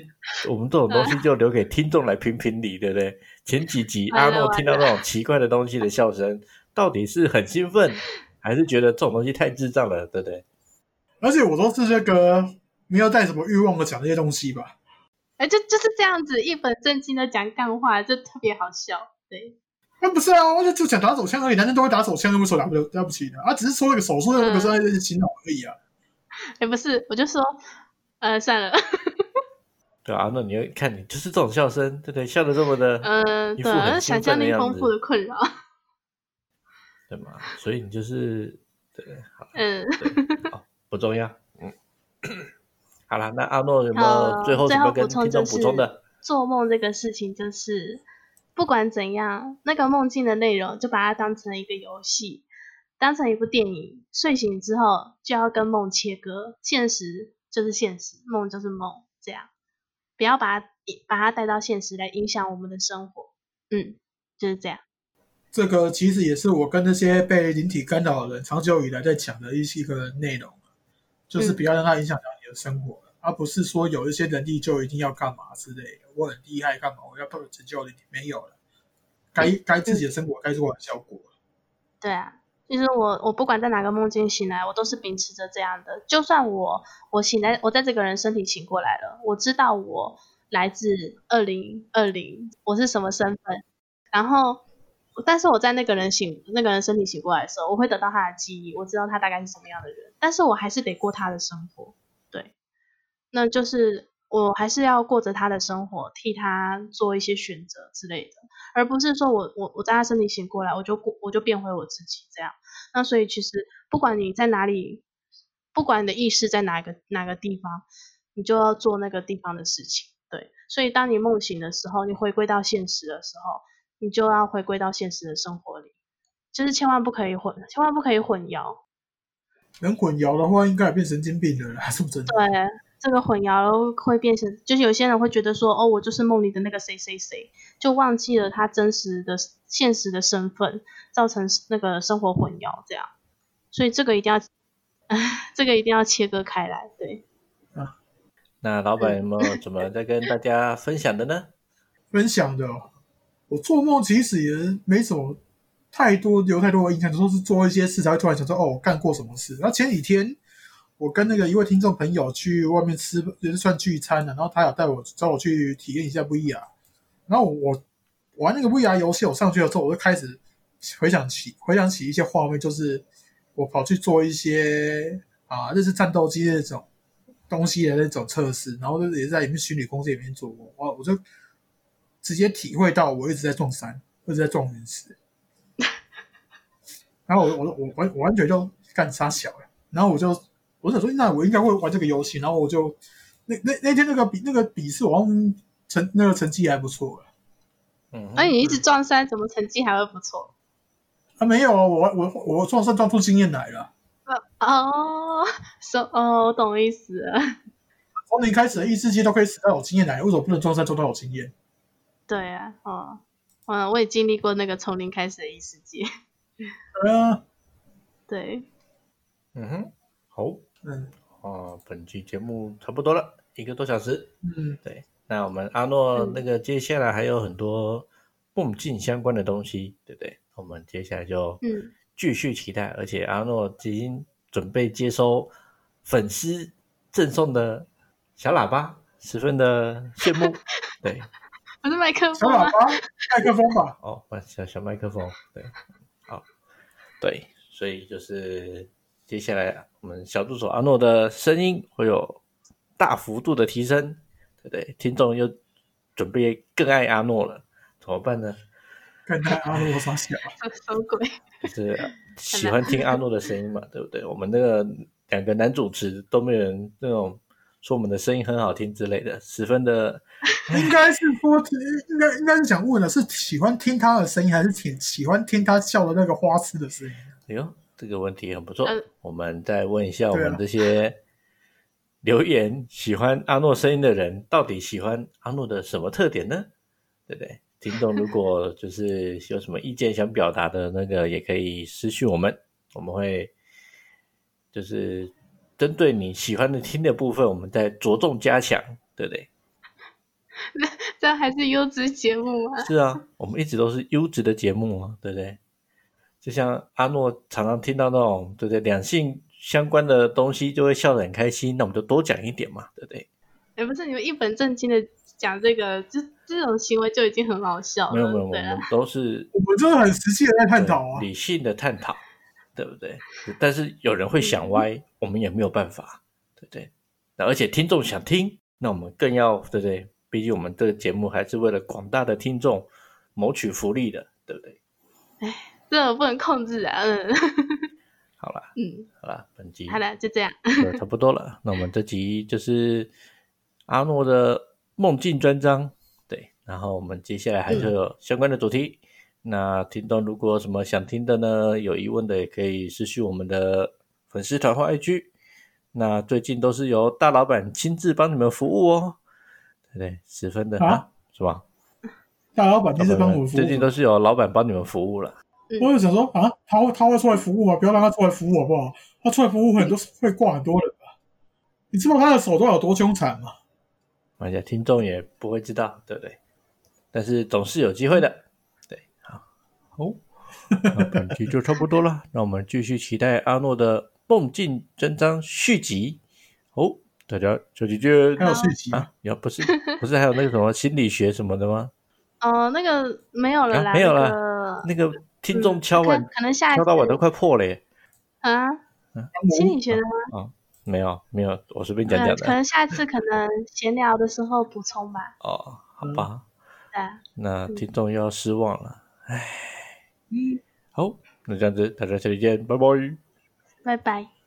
我们这种东西就留给听众来评评理，对不对？前几集阿诺听到那种奇怪的东西的笑声，到底是很兴奋，还是觉得这种东西太智障了，对不对？而且我都是这个没有带什么欲望的讲这些东西吧。哎，就就是这样子，一本正经的讲干话，就特别好笑。对，那不是啊，我就就讲打手枪而已，男生都会打手枪，有什么了不了了不起的？啊，只是说那个手术的那个是在洗脑而已啊。哎，不是，我就说，呃，算了，对啊，那你要看你就是这种笑声，对不对？笑的这么的，嗯，对，想象力丰富的困扰。对吗？所以你就是对，好，嗯，好，不重要，嗯。好了，那阿诺有没有最后什么跟听众补充就是补充的？做梦这个事情，就是不管怎样，那个梦境的内容就把它当成一个游戏，当成一部电影。睡醒之后就要跟梦切割，现实就是现实，梦就是梦，这样不要把它把它带到现实来影响我们的生活。嗯，就是这样。这个其实也是我跟那些被灵体干扰的人长久以来在讲的一些一个内容，就是不要让它影响到你的生活，而不是说有一些能力就一定要干嘛之类的。我很厉害干嘛？我要抱有成就力，没有了。该该自己的生活该做的效果。对啊，其实我我不管在哪个梦境醒来，我都是秉持着这样的。就算我我醒来，我在这个人身体醒过来了，我知道我来自二零二零，我是什么身份，然后。但是我在那个人醒那个人身体醒过来的时候，我会得到他的记忆，我知道他大概是什么样的人，但是我还是得过他的生活，那就是我还是要过着他的生活，替他做一些选择之类的，而不是说我我我在他身体醒过来，我就过我就变回我自己这样。那所以其实不管你在哪里，不管你的意识在哪个哪个地方，你就要做那个地方的事情。对，所以当你梦醒的时候，你回归到现实的时候，你就要回归到现实的生活里，就是千万不可以混，千万不可以混淆。能混淆的话，应该也变神经病了还，是不是真的？对，这个混淆会变成，就是有些人会觉得说，哦，我就是梦里的那个谁谁谁，就忘记了他真实的现实的身份，造成那个生活混淆，这样。所以这个一定要，这个一定要切割开来。对，那老板有没有怎么 再跟大家分享的呢？分享的哦，我做梦其实也没什么太多留太多的印象，都是做一些事才会突然想说，哦，我干过什么事。然后前几天我跟那个一位听众朋友去外面吃，就是算聚餐的，然后他有带我找我去体验一下 VR。然后我玩那个 VR 游戏，我上去了之后，我就开始回想起 回想起一些画面，就是我跑去做一些啊，类似战斗机那种东西的那种测试，然后也是在里面虚拟空间里面做过，我我就直接体会到我一直在撞山，一直在撞陨石。然后我我我完我完全就干傻小了，然后我就我想说，那我应该会玩这个游戏，然后我就那那那天那个比那个笔试，我好像成那个成绩还不错了。嗯，而你一直撞山，怎么成绩还会不错？啊，没有啊，我我我撞山撞出经验来了。哦，说哦，我懂意思了。从零开始的异世界都可以死到有经验来，为什么不能撞山撞到有经验？对啊，哦，嗯，我也经历过那个从零开始的异世界。对啊，对，嗯哼，好，嗯哦，本期节目差不多了，一个多小时。嗯，对，那我们阿诺嗯那个接下来还有很多梦境相关的东西，对不对？我们接下来就嗯继续期待，而且阿诺已经准备接收粉丝赠送的小喇叭，十分的羡慕。对，不是麦克风小喇？叭，麦克风吧。哦，小小麦克风，对，好，对，所以就是接下来我们小助手阿诺的声音会有大幅度的提升，对不对？听众又准备更爱阿诺了，怎么办呢？看看阿罗傻小，什么鬼？就是喜欢听阿诺的声音嘛，对不对？我们那个两个男主持都没有人那种说我们的声音很好听之类的，十分的应该是说，应该应该是想问的是喜欢听他的声音，还是挺喜欢听他笑的那个花痴的声音？哎呦，这个问题很不错。嗯我们再问一下我们这些留言喜欢阿诺声音的人，到底喜欢阿诺的什么特点呢？对不对？听众如果 就是有什么意见想表达的那个，也可以私讯我们，我们会就是针对你喜欢的听的部分，我们再着重加强，对不对？这还是优质节目吗？是啊，我们一直都是优质的节目啊，对不对？就像阿诺常常听到那种对不对两性相关的东西，就会笑得很开心，那我们就多讲一点嘛，对不对？也不是你们一本正经的讲这个，这这种行为就已经很好笑了。没有没有，我们都是我们就是很实际的在探讨啊。理性的探讨，对不对？但是有人会想歪，我们也没有办法，对不对？那而且听众想听，那我们更要对不对？毕竟我们这个节目还是为了广大的听众谋取福利的，对不对？这个不能控制啊。嗯好了，嗯，好啦，本集好了，就这样。差不多了。那我们这集就是阿诺的梦境专章，对。然后我们接下来还是有相关的主题。那听众如果有什么想听的呢，有疑问的也可以私讯我们的粉丝团或 IG。那最近都是由大老板亲自帮你们服务哦，对不对？十分的啊啊，是吧？大老板就是帮我服务，最近都是由老板帮你们服务了。我就想说啊，他会他会出来服务吗？不要让他出来服务好不好？他出来服务很多会挂很多人吧？你知道他的手段有多凶残吗？而且听众也不会知道，对不对？但是总是有机会的，对，好，哦，那本期就差不多了，那我们继续期待阿诺的梦境真章续集。哦，大家下期见还有续集啊！要不是不是还有那个什么心理学什么的吗？哦，那个没有了啦，啊没有了了。那个听众敲碗、可可能下一敲到碗都快破了耶！啊，心理学的吗？啊没有没有，我随便讲嗯讲的可能下次可能闲聊的时候补充吧。哦，好吧，对啊，那听众又要失望了，唉，嗯。好，那这样子大家下期见，拜拜。拜拜。